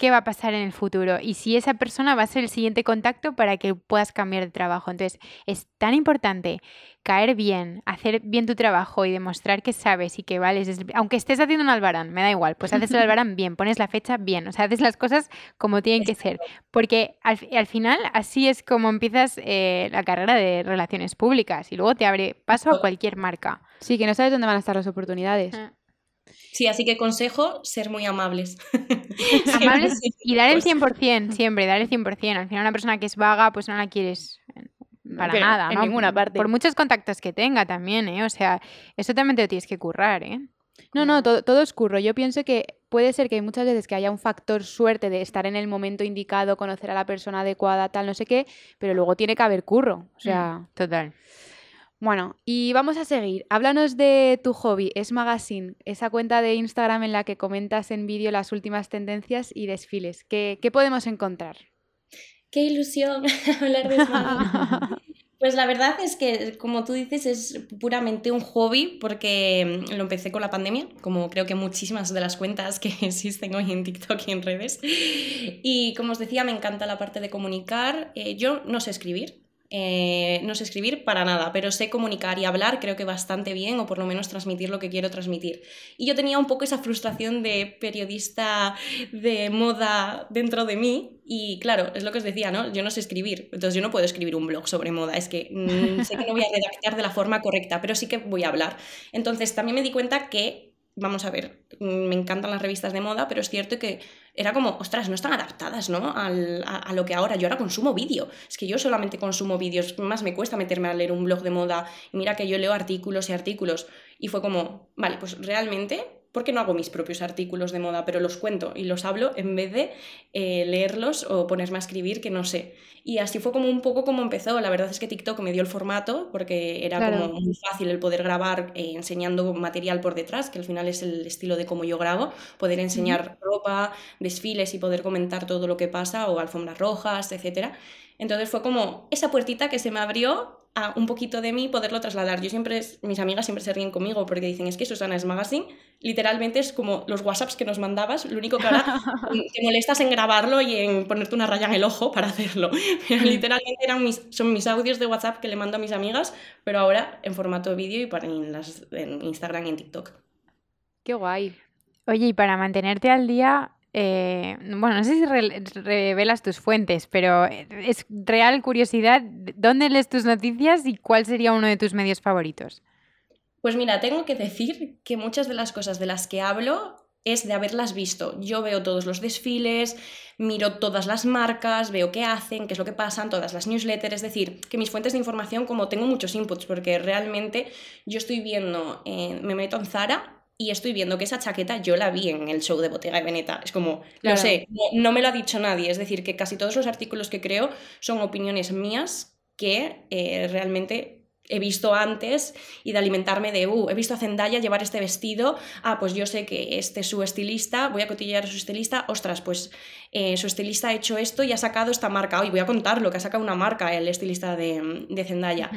qué va a pasar en el futuro y si esa persona va a ser el siguiente contacto para que puedas cambiar de trabajo. Entonces, es tan importante caer bien, hacer bien tu trabajo y demostrar que sabes y que vales. Aunque estés haciendo un albarán, me da igual, pues haces el albarán bien, pones la fecha bien, o sea, haces las cosas como tienen que ser. Porque al, final así es como empiezas eh, la carrera de relaciones públicas y luego te abre paso a cualquier marca. Sí, que no sabes dónde van a estar las oportunidades. Ah. Sí, así que consejo, ser muy amables. amables y dar el 100%, siempre, dar el 100%. Al final una persona que es vaga, pues no la quieres para nada, En ninguna parte. Por muchos contactos que tenga también, ¿eh? O sea, eso también te lo tienes que currar, ¿eh? No, no, todo, todo es curro. Yo pienso que puede ser que hay muchas veces que haya un factor suerte de estar en el momento indicado, conocer a la persona adecuada, tal, no sé qué, pero luego tiene que haber curro. O sea, mm, total. Bueno, y vamos a seguir. Háblanos de tu hobby, Es Magazine, esa cuenta de Instagram en la que comentas en vídeo las últimas tendencias y desfiles. ¿Qué, podemos encontrar? ¡Qué ilusión hablar de Pues la verdad es que, como tú dices, es puramente un hobby porque mm, lo empecé con la pandemia, como creo que muchísimas de las cuentas que existen hoy en TikTok y en redes. Y como os decía, me encanta la parte de comunicar. Eh, yo no sé escribir, eh, no sé escribir para nada, pero sé comunicar y hablar creo que bastante bien o por lo menos transmitir lo que quiero transmitir. Y yo tenía un poco esa frustración de periodista de moda dentro de mí y claro, es lo que os decía, ¿no? Yo no sé escribir, entonces yo no puedo escribir un blog sobre moda, es que mm, sé que no voy a redactar de la forma correcta, pero sí que voy a hablar. Entonces también me di cuenta que vamos a ver, mm, me encantan las revistas de moda, pero es cierto que era como, ostras, no están adaptadas, ¿no? Al, a, lo que ahora, yo ahora consumo vídeo. Es que yo solamente consumo vídeos, más me cuesta meterme a leer un blog de moda y mira que yo leo artículos y artículos. Y fue como, vale, pues realmente ¿por qué no hago mis propios artículos de moda? Pero los cuento y los hablo en vez de eh, leerlos o ponerme a escribir que no sé. Y así fue como un poco como empezó. La verdad es que TikTok me dio el formato porque era como muy fácil el poder grabar eh, enseñando material por detrás, que al final es el estilo de cómo yo grabo, poder enseñar ropa, desfiles y poder comentar todo lo que pasa o alfombras rojas, etc. Entonces fue como esa puertita que se me abrió a un poquito de mí poderlo trasladar. Yo siempre, mis amigas siempre se ríen conmigo porque dicen, es que Susana es magazine, literalmente es como los WhatsApps que nos mandabas, lo único que ahora te molestas en grabarlo y en ponerte una raya en el ojo para hacerlo. Pero literalmente eran mis, son mis audios de WhatsApp que le mando a mis amigas, pero ahora en formato vídeo y para en, las, en Instagram y en TikTok. Qué guay. Oye, y para mantenerte al día, eh, bueno, no sé si revelas tus fuentes, pero es real curiosidad, ¿dónde lees tus noticias y cuál sería uno de tus medios favoritos? Pues mira, tengo que decir que muchas de las cosas de las que hablo es de haberlas visto. Yo veo todos los desfiles, miro todas las marcas, veo qué hacen, qué es lo que pasan, todas las newsletters, es decir, que mis fuentes de información, como tengo muchos inputs, porque realmente yo estoy viendo, eh, me meto en Zara y estoy viendo que esa chaqueta yo la vi en el show de Bottega de Veneta. Es como, lo sé, no, me lo ha dicho nadie. Es decir, que casi todos los artículos que creo son opiniones mías que eh, realmente he visto antes y de alimentarme de, uh, he visto a Zendaya llevar este vestido, ah, pues yo sé que este es su estilista, voy a cotillear a su estilista, ostras, pues eh, su estilista ha hecho esto y ha sacado esta marca, hoy voy a contar lo que ha sacado una marca el estilista de, de Zendaya.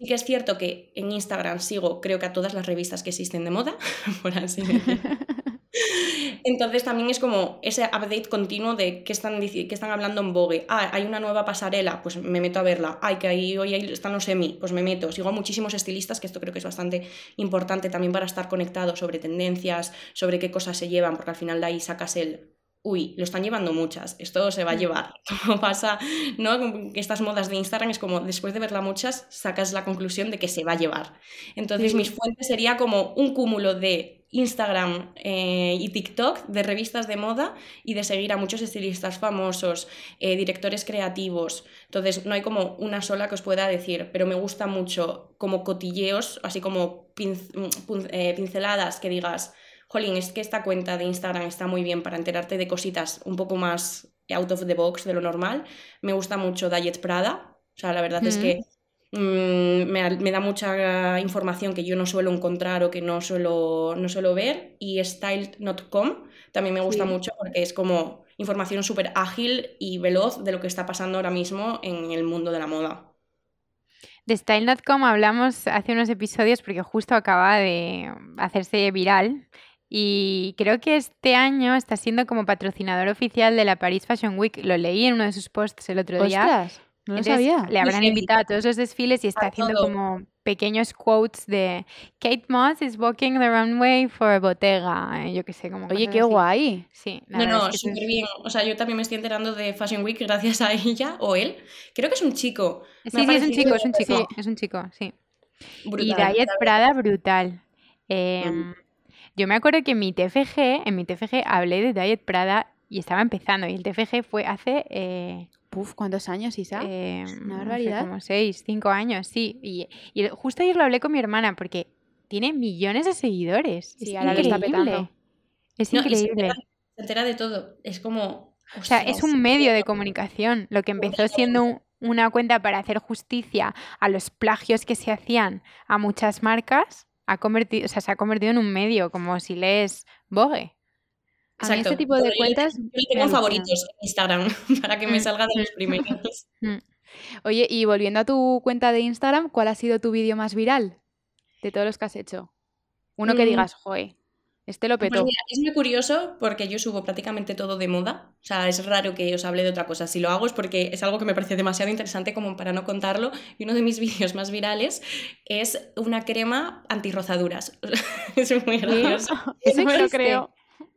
Sí que es cierto que en Instagram sigo, creo que a todas las revistas que existen de moda, por así decirlo. Entonces también es como ese update continuo de qué están, qué están hablando en Vogue. Ah, hay una nueva pasarela, pues me meto a verla. Ay, que ahí hoy están los semi, pues me meto. Sigo a muchísimos estilistas, que esto creo que es bastante importante también para estar conectado sobre tendencias, sobre qué cosas se llevan, porque al final de ahí sacas el uy, lo están llevando muchas, esto se va a mm. llevar. Como pasa, ¿no? Estas modas de Instagram es como, después de verla muchas, sacas la conclusión de que se va a llevar. Entonces, mis fuentes sería como un cúmulo de Instagram eh, y TikTok, de revistas de moda y de seguir a muchos estilistas famosos, eh, directores creativos. Entonces, no hay como una sola que os pueda decir, pero me gusta mucho como cotilleos, así como mm, eh, pinceladas que digas, jolín, es que esta cuenta de Instagram está muy bien para enterarte de cositas un poco más out of the box de lo normal. Me gusta mucho Diet Prada, sea, la verdad es que mm, me, da mucha información que yo no suelo encontrar o que no suelo, no suelo ver. Y style.com también me gusta mucho porque es como información súper ágil y veloz de lo que está pasando ahora mismo en el mundo de la moda. De Style.com hablamos hace unos episodios porque justo acaba de hacerse viral y creo que este año está siendo como patrocinador oficial de la Paris Fashion Week. Lo leí en uno de sus posts el otro día. No lo sabía. Le habrán invitado a todos los desfiles y está haciendo como pequeños quotes de Kate Moss is walking the runway for Bottega. Eh, yo qué sé, como. Oye, qué guay. Sí, no, no, súper bien. O sea, yo también me estoy enterando de Fashion Week gracias a ella o él. Creo que es un chico. Sí, sí, es un chico, es un chico, es un chico, sí. y Diet Prada, brutal. Em, yo me acuerdo que en mi TFG, en mi TFG hablé de Diet Prada y estaba empezando. Y el TFG fue hace. Eh, Puf, ¿cuántos años, Isa? Eh, Una barbaridad. como seis, cinco años, sí. Y, justo ayer lo hablé con mi hermana porque tiene millones de seguidores. Sí, ahora lo está petando. Es increíble. Se entera, de todo. Es como. O sea, es un medio de comunicación. Lo que empezó siendo una cuenta para hacer justicia a los plagios que se hacían a muchas marcas, ha convertido, o sea, se ha convertido en un medio, como si lees Vogue. A este tipo de cuentas. Yo, tengo favoritos en Instagram para que me mm, salga de los mm, primeros. Mm. Oye, y volviendo a tu cuenta de Instagram, ¿cuál ha sido tu vídeo más viral de todos los que has hecho? Uno que digas, joe, este lo pues petó. es muy curioso porque yo subo prácticamente todo de moda. O sea, es raro que os hable de otra cosa. Si lo hago es porque es algo que me parece demasiado interesante como para no contarlo. Y uno de mis vídeos más virales es una crema antirrozaduras. es muy gracioso. Eso me lo creo.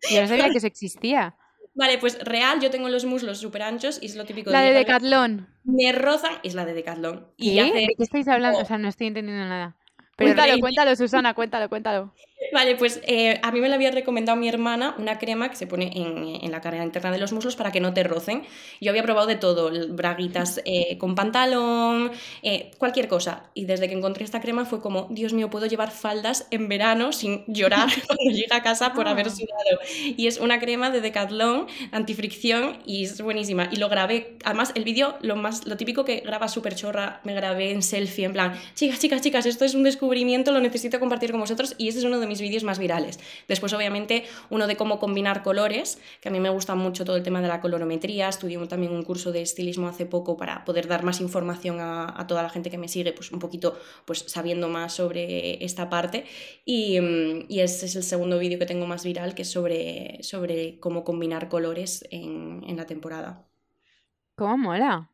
Yo no sabía que eso existía. Vale, pues real, yo tengo los muslos súper anchos y es lo típico la de, Decathlon. Me rozan, es la de Decathlon. Y ¿De qué estáis hablando? O sea, no estoy entendiendo nada. cuéntalo, cuéntalo, Susana, cuéntalo, cuéntalo. Vale, pues eh, a mí me la había recomendado mi hermana una crema que se pone en, la carrera interna de los muslos para que no te rocen. Yo había probado de todo, braguitas eh, con pantalón, eh, cualquier cosa. Y desde que encontré esta crema fue como, Dios mío, puedo llevar faldas en verano sin llorar cuando llegue a casa por haber ah. sudado. Y es una crema de Decathlon, antifricción, y es buenísima. Y lo grabé, además el vídeo, lo, más, lo típico que graba súper chorra, me grabé en selfie, en plan, chicas, chicas, chicas, esto es un descubrimiento, lo necesito compartir con vosotros. Y este es uno de mis vídeos más virales. Después, obviamente, uno de cómo combinar colores, que a mí me gusta mucho todo el tema de la colorometría. Estudié también un curso de estilismo hace poco para poder dar más información a, toda la gente que me sigue, pues un poquito pues sabiendo más sobre esta parte. Y, mm, y ese es el segundo vídeo que tengo más viral, que es sobre, sobre cómo combinar colores en, en la temporada. ¿Cómo mola?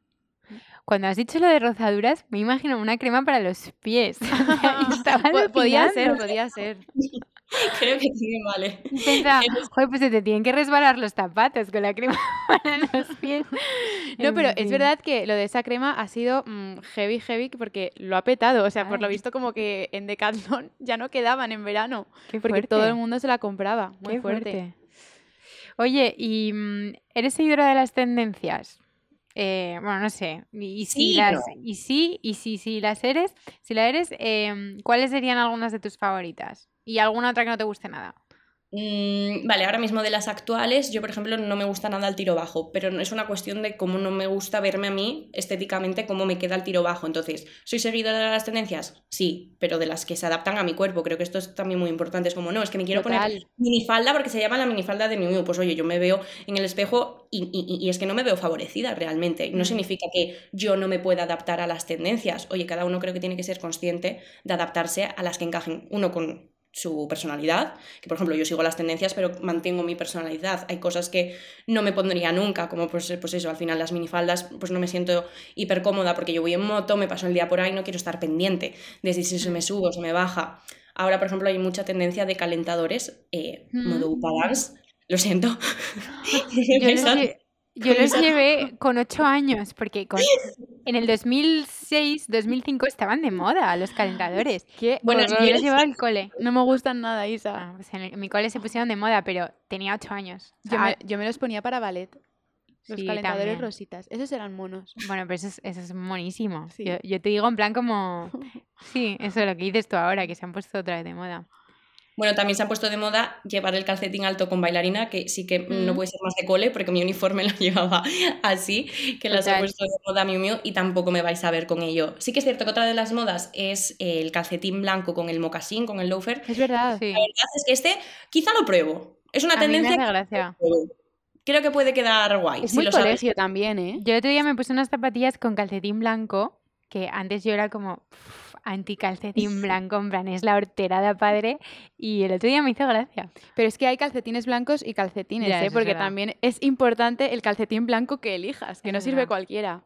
Cuando has dicho lo de rozaduras, me imagino una crema para los pies. podía ser, podía ser. Creo que sí, vale. Pensaba, joder, pues se te tienen que resbalar los zapatos con la crema para los pies. No, pero es verdad que lo de esa crema ha sido mm, heavy, heavy, porque lo ha petado. O sea, por lo visto, como que en Decathlon ya no quedaban en verano. porque todo el mundo se la compraba. Muy fuerte. Oye, ¿y mm, eres seguidora de las tendencias? Eh, bueno, no sé. Y, si las, y sí, y las eres, si la eres, em, ¿cuáles serían algunas de tus favoritas? Y alguna otra que no te guste nada. Mm, vale, ahora mismo de las actuales, yo por ejemplo no me gusta nada el tiro bajo, pero no es una cuestión de cómo no me gusta verme a mí estéticamente, cómo me queda el tiro bajo. Entonces, ¿soy seguidora de las tendencias? Sí, pero de las que se adaptan a mi cuerpo. Creo que esto es también muy importante. Es como, no, es que me quiero poner minifalda porque se llama la minifalda de mi. Pues oye, yo me veo en el espejo y, y, es que no me veo favorecida realmente. No mm. significa que yo no me pueda adaptar a las tendencias. Oye, cada uno creo que tiene que ser consciente de adaptarse a las que encajen. Uno con su personalidad, que por ejemplo yo sigo las tendencias pero mantengo mi personalidad, hay cosas que no me pondría nunca, como pues, pues eso, al final las minifaldas pues no me siento hiper cómoda porque yo voy en moto, me paso el día por ahí, no quiero estar pendiente de si se me sube o se me baja. Ahora, por ejemplo, hay mucha tendencia de calentadores, eh, modo balance, lo siento. Yo los llevé con ocho años, porque en el 2006, 2005 estaban de moda los calentadores. Bueno, yo los llevaba al cole. No me gustan nada, Isa. Ah, pues en, mi cole se pusieron de moda, pero tenía ocho años. Yo, me, los ponía para ballet. Los calentadores rositas. Esos eran monos. Bueno, pero eso es, eso es monísimo. Yo, te digo en plan como... Sí, eso es lo que dices tú ahora, que se han puesto otra vez de moda. Bueno, también se ha puesto de moda llevar el calcetín alto con bailarina, que sí que no puede ser más de cole, porque mi uniforme lo llevaba así, que las ha puesto de moda Miu Miu y tampoco me vais a ver con ello. Sí que es cierto que otra de las modas es el calcetín blanco con el mocasín, con el loafer. Es verdad, sí. La verdad es que este quizá lo pruebo. Es una tendencia. gracia. Creo que puede quedar guay. Es muy lo colegio también, ¿eh? Yo el otro día me puse unas zapatillas con calcetín blanco, que antes yo era como anti calcetín blanco, en plan, es la horterada padre, y el otro día me hizo gracia. Pero es que hay calcetines blancos y calcetines, ¿eh? Porque también es importante el calcetín blanco que elijas, que no sirve cualquiera.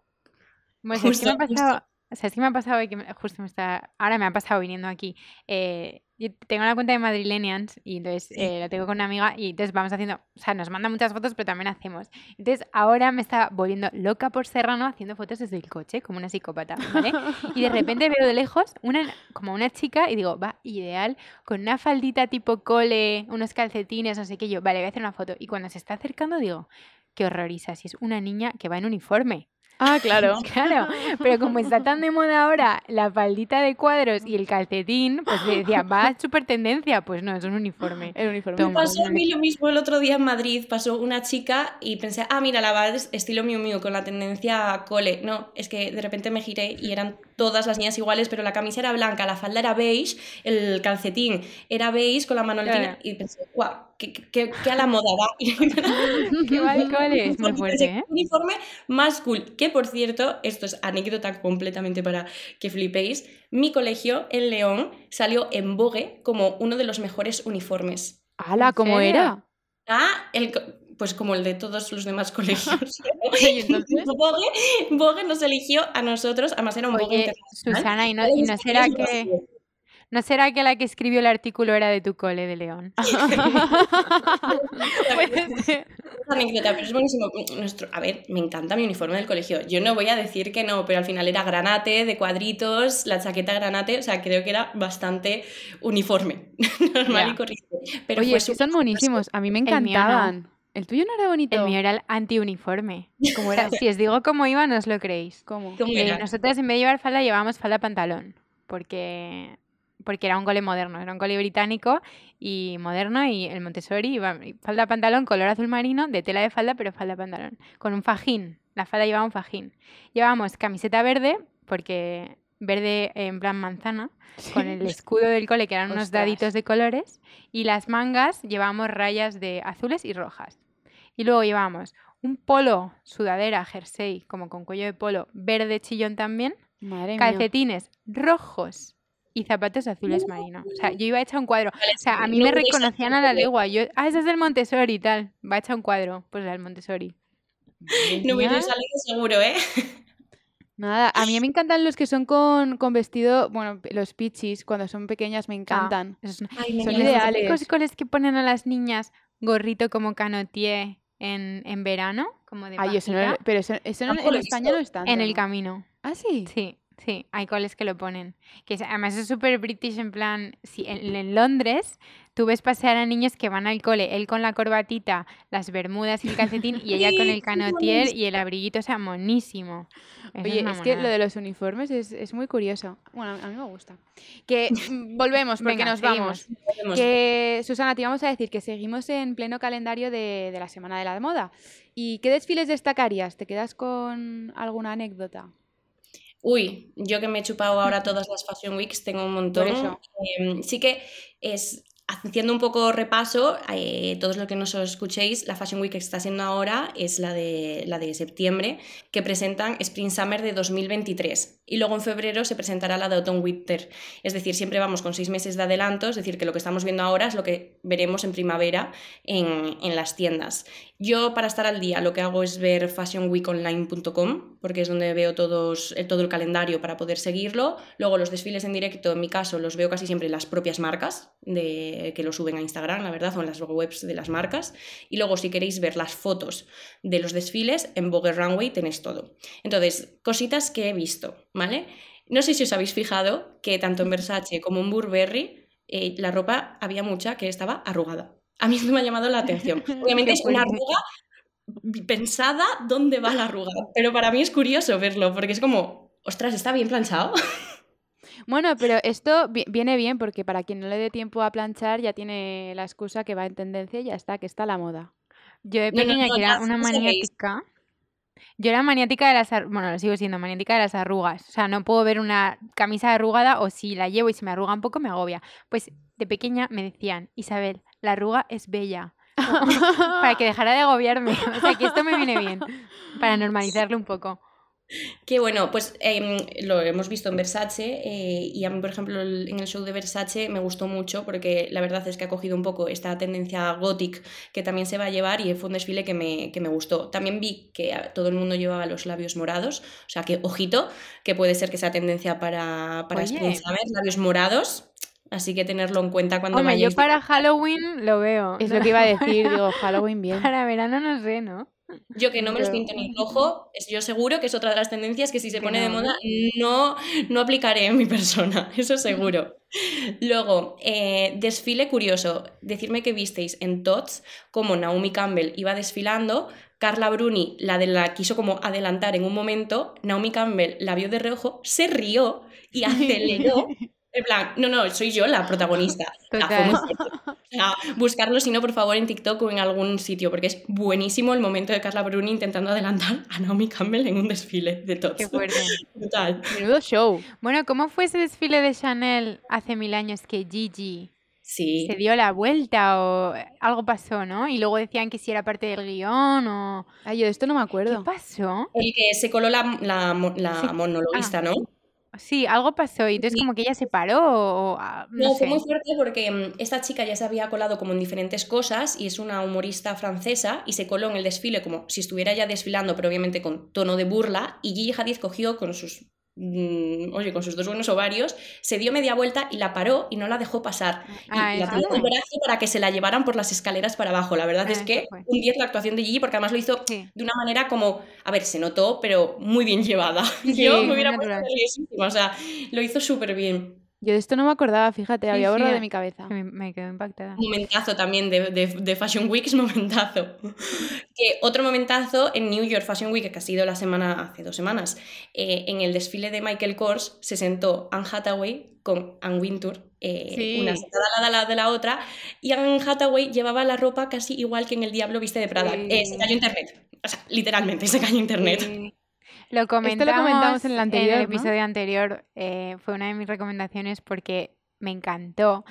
Pues es que me ha pasado, o sea, es que me ha pasado que justo me está, ahora me ha pasado viniendo aquí. Eh, yo tengo una cuenta de Madrilenians y entonces eh, la tengo con una amiga y entonces vamos haciendo, o sea, nos manda muchas fotos, pero también hacemos. Entonces ahora me está volviendo loca por Serrano haciendo fotos desde el coche, como una psicópata, ¿vale? Y de repente veo de lejos una, como una chica y digo, va, ideal, con una faldita tipo cole, unos calcetines, no sé qué, yo, vale, voy a hacer una foto. Y cuando se está acercando digo, qué horroriza, si es una niña que va en uniforme. Ah, claro. claro, pero como está tan de moda ahora la faldita de cuadros y el calcetín, pues decía, va a super tendencia. Pues no, es un uniforme. El uniforme. pasó a mí lo mismo el otro día en Madrid. Pasó una chica y pensé, ah, mira, la va estilo mío mío con la tendencia cole. No, es que de repente me giré y eran todas las niñas iguales, pero la camisa era blanca, la falda era beige, el calcetín era beige con la manoletina y pensé, guau, que, a la moda va. qué vale, es muy fuerte, ¿eh? Uniforme más cool. Que por cierto, esto es anécdota completamente para que flipéis. Mi colegio en León salió en Vogue como uno de los mejores uniformes. ¡Hala! ¿Cómo era? Ah, el, pues como el de todos los demás colegios. Vogue, Vogue, nos eligió a nosotros, además era un Vogue Susana, ¿y no, y no será que ¿No será que la que escribió el artículo era de tu cole de León? anécdota, pero es buenísimo. Nuestro, a ver, me encanta mi uniforme del colegio. Yo no voy a decir que no, pero al final era granate, de cuadritos, la chaqueta granate, o sea, creo que era bastante uniforme, normal y corriente. Pero Oye, son buenísimos, a mí me encantaban. El, tuyo no era bonito. El mío era el antiuniforme. ¿Cómo era? si os digo cómo iba, no os lo creéis. ¿Cómo? Eh, nosotros en vez de llevar falda llevábamos falda pantalón. Porque porque era un cole moderno, era un cole británico y moderno y el Montessori iba falda pantalón color azul marino, de tela de falda, pero falda pantalón, con un fajín, la falda llevaba un fajín. Llevábamos camiseta verde, porque verde en plan manzana, con el escudo del cole, que eran unos daditos de colores, y las mangas llevábamos rayas de azules y rojas. Y luego llevábamos un polo, sudadera, jersey, como con cuello de polo, verde chillón también, calcetines rojos y zapatos azules marino. O sea, yo iba a echar un cuadro. O sea, a mí me reconocían a la legua. Yo, ah, esa es del Montessori y tal. Va a echar un cuadro. Pues del Montessori. No hubiera salido seguro, ¿eh? Nada, a mí me encantan los que son con, con vestido, bueno, los pichis, cuando son pequeñas me ah, encantan. son, ideales. Los coles que ponen a las niñas gorrito como canotier en, en verano, como de Ay, eso no, pero eso, eso no, en España no está. En el camino. ¿Ah, sí? Sí. Sí, hay coles que lo ponen. Que además es súper british en plan, si en, Londres tú ves pasear a niños que van al cole, él con la corbatita, las bermudas y el calcetín y ella con el canotier y el abriguito, o sea, monísimo. Oye, es, que lo de los uniformes es, muy curioso. Bueno, a mí me gusta. Que mm, volvemos porque nos vamos. Que Susana, te íbamos a decir que seguimos en pleno calendario de, de la Semana de la Moda. ¿Y qué desfiles destacarías? ¿Te quedas con alguna anécdota? Uy, yo que me he chupado ahora todas las Fashion Weeks, tengo un montón. Em, sí que es haciendo un poco repaso, eh, todos los que nos escuchéis, la Fashion Week que está siendo ahora es la de, la de septiembre, que presentan Spring Summer de 2023. Y luego en febrero se presentará la de Autumn Winter. Es decir, siempre vamos con seis meses de adelanto, es decir, que lo que estamos viendo ahora es lo que veremos en primavera en, en las tiendas. Yo para estar al día lo que hago es ver fashionweekonline.com, porque es donde veo eh, todo el calendario para poder seguirlo. Luego los desfiles en directo, en mi caso, los veo casi siempre en las propias marcas de que, lo suben a Instagram, la verdad, o en las webs de las marcas. Y luego, si queréis ver las fotos de los desfiles, en Vogue Runway tenéis todo. Entonces, cositas que he visto, ¿vale? No sé si os habéis fijado que tanto en Versace como en Burberry eh, la ropa había mucha que estaba arrugada. A mí me ha llamado la atención. Obviamente es una arruga pensada dónde va la arruga, pero para mí es curioso verlo porque es como, ostras, está bien planchado. Bueno, pero esto viene bien porque para quien no le dé tiempo a planchar ya tiene la excusa que va en tendencia y ya está, que está la moda. Yo de pequeña que era una maniática. Yo era maniática de las bueno, lo sigo siendo maniática de las arrugas. O sea, no puedo ver una camisa arrugada o si la llevo y se me arruga un poco me agobia. Pues de pequeña me decían, Isabel, la arruga es bella. para que dejara de agobiarme. O sea, que esto me viene bien. Para normalizarlo un poco. Que bueno, pues em, lo hemos visto en Versace eh, y a mí, por ejemplo, en el show de Versace me gustó mucho porque la verdad es que ha cogido un poco esta tendencia gothic que también se va a llevar y fue un desfile que me, que me gustó. También vi que todo el mundo llevaba los labios morados, o sea que ojito, que puede ser que sea tendencia para, para Spring labios morados. Así que tenerlo en cuenta cuando Hombre, yo para Halloween lo veo. Es lo que iba a decir, digo, Halloween bien. Para verano no sé, ¿no? Yo que no me los pinto ni rojo, yo seguro que es otra de las tendencias que si se pone de moda no, no aplicaré en mi persona, eso seguro. Luego, eh, desfile curioso, decirme que visteis en TOTS como Naomi Campbell iba desfilando, Carla Bruni la, de la quiso como adelantar en un momento, Naomi Campbell la vio de reojo, se rió y aceleró En plan, no, no, soy yo la protagonista. buscarlo, si no, por favor, en TikTok o en algún sitio, porque es buenísimo el momento de Carla Bruni intentando adelantar a Naomi Campbell en un desfile de todos. Qué fuerte. Total. Menudo show. Bueno, ¿cómo fue ese desfile de Chanel hace mil años que Gigi Sí. se dio la vuelta o algo pasó, ¿no? Y luego decían que si era parte del guion o... Ay, yo de esto no me acuerdo. ¿Qué pasó? El que se coló la, la, monologuista, ah. ¿no? Sí, algo pasó y entonces como que ella se paró o, ah, no, fue muy fuerte porque mm, esta chica ya se había colado como en diferentes cosas y es una humorista francesa y se coló en el desfile como si estuviera ya desfilando pero obviamente con tono de burla y Gigi Hadid cogió con sus Mm, oye, con sus dos buenos ovarios, se dio media vuelta y la paró y no la dejó pasar. y ah, la puso el brazo para que se la llevaran por las escaleras para abajo. La verdad es ah, que un 10 la actuación de Gigi, porque además lo hizo de una manera como, a ver, se notó, pero muy bien llevada. Yo me hubiera puesto o sea, lo hizo súper bien. Yo de esto no me acordaba, fíjate, había borrado de mi cabeza. Me, quedo impactada. Momentazo también de, de, Fashion Week, es momentazo. que otro momentazo en New York Fashion Week, que ha sido la semana, hace dos semanas, eh, en el desfile de Michael Kors se sentó Anne Hathaway con Anne Wintour, eh, una sentada al lado de la otra, y Anne Hathaway llevaba la ropa casi igual que en El Diablo Viste de Prada. Eh, se cayó internet. O sea, literalmente se cayó internet. Lo comentamos, en el, anterior, episodio anterior. Eh, fue una de mis recomendaciones porque me encantó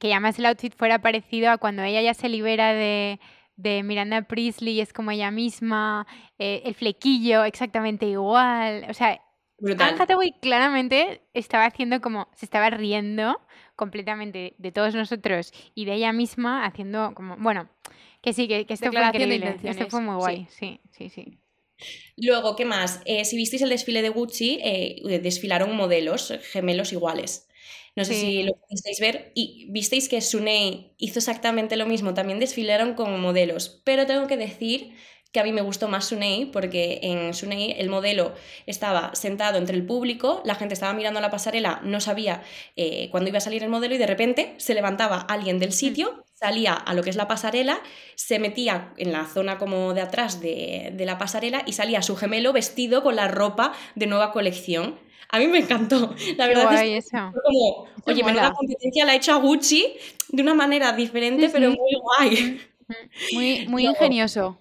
que además el outfit fuera parecido a cuando ella ya se libera de, Miranda Priestley, es como ella misma, eh, el flequillo exactamente igual. O sea, Brutal. Anne Hathaway claramente estaba haciendo como, se estaba riendo completamente de todos nosotros y de ella misma haciendo como, bueno, que sí, que, esto fue increíble, esto fue muy guay, sí, sí. sí. Luego, ¿qué más? Eh, si visteis el desfile de Gucci, eh, desfilaron modelos gemelos iguales. No sé si lo pudisteis ver. Y visteis que Sunei hizo exactamente lo mismo. También desfilaron con modelos. Pero tengo que decir que a mí me gustó más Sunei porque en Sunei el modelo estaba sentado entre el público, la gente estaba mirando la pasarela, no sabía eh, cuándo iba a salir el modelo y de repente se levantaba alguien del sitio, salía a lo que es la pasarela, se metía en la zona como de atrás de, la pasarela y salía su gemelo vestido con la ropa de nueva colección. A mí me encantó. La verdad es que fue como, oye, menuda competencia la ha hecho a Gucci de una manera diferente, pero muy guay. Muy, muy ingenioso.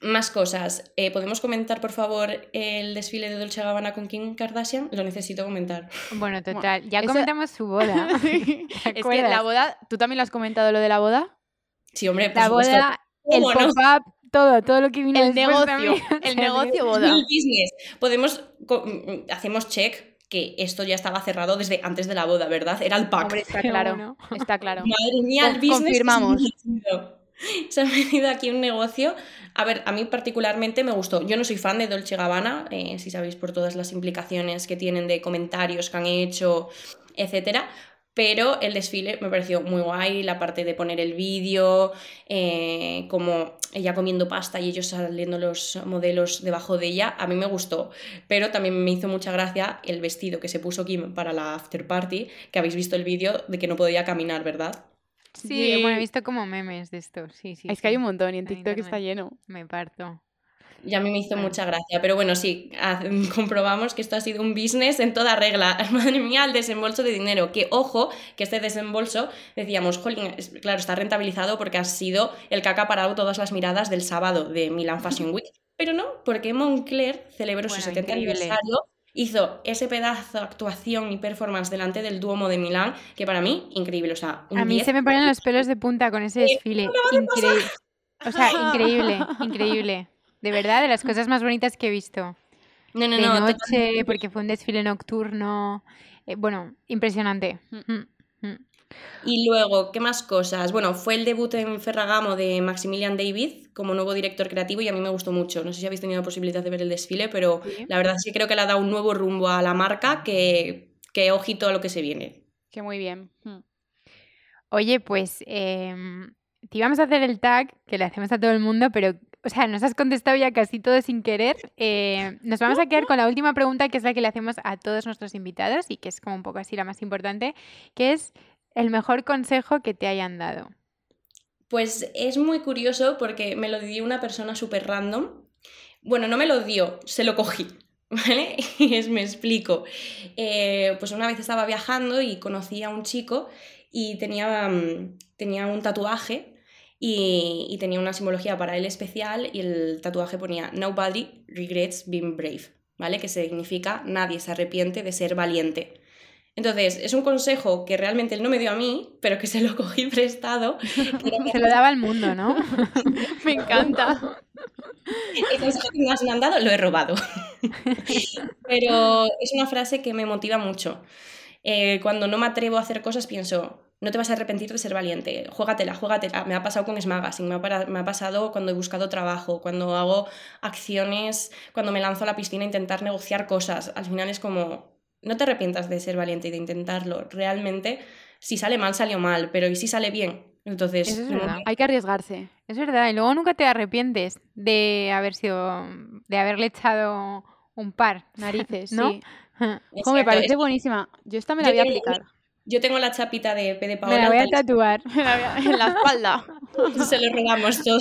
Más cosas. Eh, ¿Podemos comentar, por favor, el desfile de Dolce Gabbana con Kim Kardashian? Lo necesito comentar. Bueno, total. Ya comentamos su boda. es que la boda, ¿tú también lo has comentado lo de la boda? Sí, hombre, La boda, el pop-up, todo, todo lo que vino El negocio, el negocio boda. El business. Podemos, mm, hacemos check que esto ya estaba cerrado desde antes de la boda, ¿verdad? Era el pack. Hombre, está claro, está claro. Madre mía, el business. Confirmamos. Se ha venido aquí un negocio. A ver, a mí particularmente me gustó. Yo no soy fan de Dolce Gabbana, eh, si sabéis por todas las implicaciones que tienen de comentarios que han hecho, etcétera. Pero el desfile me pareció muy guay, la parte de poner el vídeo, eh, como ella comiendo pasta y ellos saliendo los modelos debajo de ella, a mí me gustó. Pero también me hizo mucha gracia el vestido que se puso Kim para la after party, que habéis visto el vídeo de que no podía caminar, ¿verdad? Sí, bueno, he visto como memes de esto, sí, sí. Es que hay un montón y en TikTok está lleno. Me parto. Y a mí me hizo mucha gracia. Pero bueno, sí, comprobamos que esto ha sido un business en toda regla. Madre mía, el desembolso de dinero. Que ojo, que este desembolso, decíamos, jolín, claro, está rentabilizado porque ha sido el que ha acaparado todas las miradas del sábado de Milan Fashion Week. Pero no, porque Moncler celebró su 70 aniversario hizo ese pedazo de actuación y performance delante del Duomo de Milán, que para mí, increíble. O sea, a mí se me ponen los pelos de punta con ese desfile. Increíble. O sea, increíble, increíble. De verdad, de las cosas más bonitas que he visto. No, no, de no. noche, porque fue un desfile nocturno. Eh, bueno, impresionante. Mm. Mm, mm. Y luego, ¿qué más cosas? Bueno, fue el debut en Ferragamo de Maximilian David como nuevo director creativo y a mí me gustó mucho. No sé si habéis tenido la posibilidad de ver el desfile, pero la verdad es que creo que le ha dado un nuevo rumbo a la marca que, que ojito a lo que se viene. Que muy bien. Hmm. Oye, pues em, te íbamos a hacer el tag que le hacemos a todo el mundo, pero o sea, nos has contestado ya casi todo sin querer. Eh, nos vamos a quedar con la última pregunta, que es la que le hacemos a todos nuestros invitados y que es como un poco así la más importante, que es el mejor consejo que te hayan dado. Pues es muy curioso porque me lo dio una persona súper random. Bueno, no me lo dio, se lo cogí. ¿Vale? Y es, me explico. Eh, pues una vez estaba viajando y conocí a un chico y tenía, mm, tenía un tatuaje y, y, tenía una simbología para él especial y el tatuaje ponía Nobody regrets being brave, ¿vale? Que significa nadie se arrepiente de ser valiente. Entonces, es un consejo que realmente él no me dio a mí, pero que se lo cogí prestado. se lo daba al mundo, ¿no? me encanta. El consejo que me han dado lo he robado. pero es una frase que me motiva mucho. Eh, cuando no me atrevo a hacer cosas, pienso, no te vas a arrepentir de ser valiente, juégatela, juégatela. Me ha pasado con Smagazine, me ha, me ha pasado cuando he buscado trabajo, cuando hago acciones, cuando me lanzo a la piscina a intentar negociar cosas. Al final es como, no te arrepientas de ser valiente y de intentarlo. Realmente, si sale mal, salió mal, pero ¿y si sale bien? Entonces, hay que arriesgarse. Es verdad, y luego nunca te arrepientes de haber sido, de haberle echado un par narices, ¿no? Sí. me parece buenísima. Yo esta me la voy a aplicar. Yo tengo la chapita de P de Paola. Me la voy a tatuar en la espalda. Se lo robamos todo.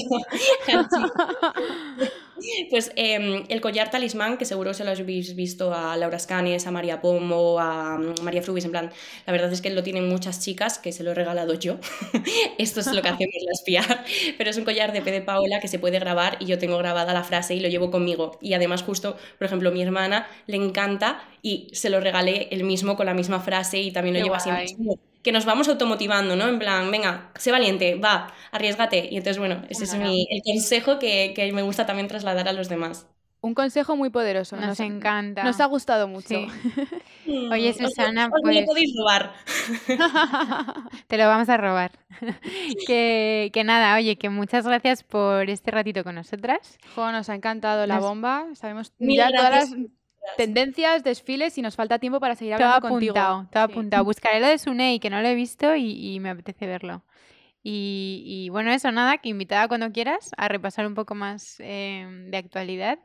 Pues em, el collar talismán, que seguro se lo habéis visto a Laura Scanes, a María Pomo, a mm, María Frubis, en plan, la verdad es que lo tienen muchas chicas, que se lo he regalado yo. Esto es lo que hacemos las piar, pero es un collar de P de Paola que se puede grabar y yo tengo grabada la frase y lo llevo conmigo. Y además justo, por ejemplo, mi hermana le encanta y se lo regalé el mismo con la misma frase y también lo llevo así que nos vamos automotivando, ¿no? En plan, venga, sé valiente, va, arriesgate. Y entonces, bueno, ese es mi, el consejo que, que, me gusta también trasladar a los demás. Un consejo muy poderoso. Nos, encanta. Nos ha gustado mucho. Oye, Susana, pues... Me lo podéis robar. Te lo vamos a robar. que, que, nada, oye, que muchas gracias por este ratito con nosotras. Jo, nos ha encantado la bomba. Sabemos ya todas las tendencias, desfiles y nos falta tiempo para seguir hablando todo contigo. Apuntado, todo apuntado. Buscaré lo de Sunei, que no lo he visto y, me apetece verlo. Y, bueno, eso nada, que invitada cuando quieras a repasar un poco más em, de actualidad.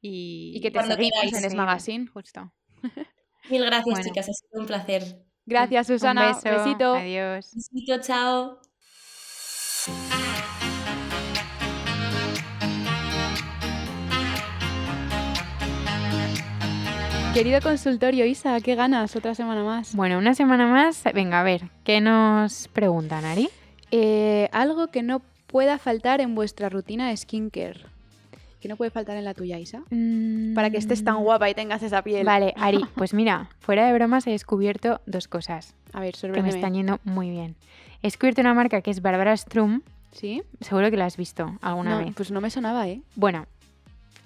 Y, que te seguimos en Es Magazine. Justo. Mil gracias, chicas, ha sido un placer. Gracias, Susana. Un beso. Besito. Adiós. Besito, chao. Querido consultorio, Isa, ¿qué ganas otra semana más? Bueno, una semana más. Venga, a ver, ¿qué nos preguntan, Ari? Eh, algo que no pueda faltar en vuestra rutina de skincare. ¿Qué no puede faltar en la tuya, Isa? Para que estés tan guapa y tengas esa piel. Vale, Ari, pues mira, fuera de bromas he descubierto dos cosas. A ver, Que me están yendo muy bien. He descubierto una marca que es Barbara Strum. ¿Sí? Seguro que la has visto alguna vez. Pues no me sonaba, ¿eh? Bueno,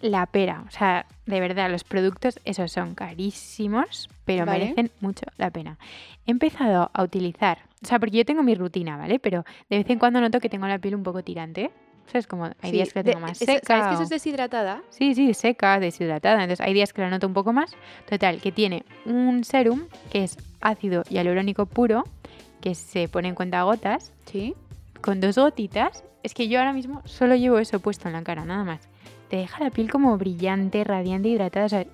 la pera. O sea, de verdad, los productos, esos son carísimos, pero merecen mucho la pena. He empezado a utilizar, o sea, porque yo tengo mi rutina, ¿vale? Pero de vez en cuando noto que tengo la piel un poco tirante. ¿Sabes? Como hay días que la tengo más seca. ¿Sabes que eso es deshidratada? Sí, sí, seca, deshidratada. Entonces hay días que la noto un poco más. Total, que tiene un serum que es ácido hialurónico puro, que se pone en cuenta gotas. Sí. Con dos gotitas. Es que yo ahora mismo solo llevo eso puesto en la cara, nada más te deja la piel como brillante, radiante, hidratada. O sea,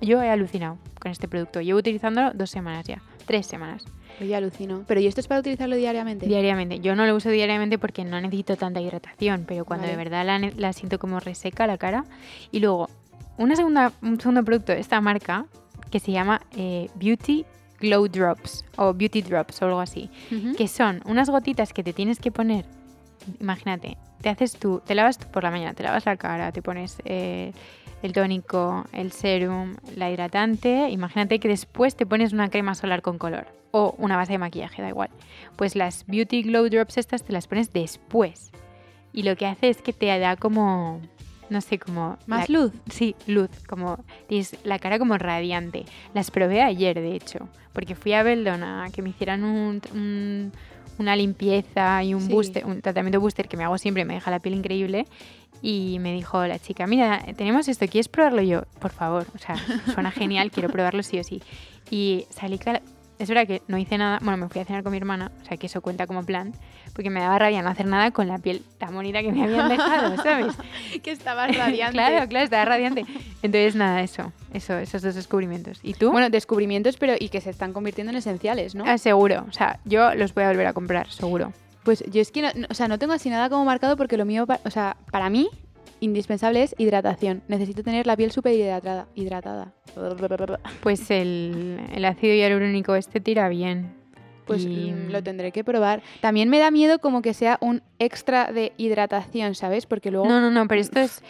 yo he alucinado con este producto. Llevo utilizándolo dos semanas ya, tres semanas. Yo alucino. Pero ¿y esto es para utilizarlo diariamente? Diariamente. Yo no lo uso diariamente porque no necesito tanta hidratación, pero cuando Vale. de verdad la, siento como reseca la cara. Y luego, una segunda, un segundo producto de esta marca que se llama eh, Beauty Glow Drops o Beauty Drops o algo así, que son unas gotitas que te tienes que poner. Imagínate, te haces tú, te lavas tú por la mañana, te lavas la cara, te pones eh, el tónico, el serum, la hidratante. Imagínate que después te pones una crema solar con color o una base de maquillaje, da igual. Pues las Beauty Glow Drops estas te las pones después. Y lo que hace es que te da como, no sé, como... Más la- luz. Sí, luz, como tienes la cara como radiante. Las probé ayer, de hecho, porque fui a Beldon a que me hicieran un, un- una limpieza y un Sí. booster, un tratamiento booster que me hago siempre, me deja la piel increíble. Y me dijo la chica, mira, tenemos esto, ¿quieres probarlo? Yo, por favor, o sea, suena genial, quiero probarlo sí o sí. Y salí, es verdad que no hice nada, bueno, me fui a cenar con mi hermana, o sea, que eso cuenta como plan, porque me daba rabia no hacer nada con la piel tan bonita que me habían dejado, ¿sabes? que estabas radiante. claro, claro, estaba radiante. Entonces, nada, eso, eso, esos dos descubrimientos. ¿Y tú? Bueno, descubrimientos, pero y que se están convirtiendo en esenciales, ¿no? Ah, seguro, o sea, yo los voy a volver a comprar, seguro. Pues yo es que no, no- o sea, no tengo así nada como marcado porque lo mío, o sea, para mí, indispensable es hidratación. Necesito tener la piel súper hidratada. hidratada. Pues el, el ácido hialurónico este tira bien. Pues Y- mm, lo tendré que probar. También me da miedo como que sea un extra de hidratación, ¿sabes? Porque luego... No, no, no, pero esto es,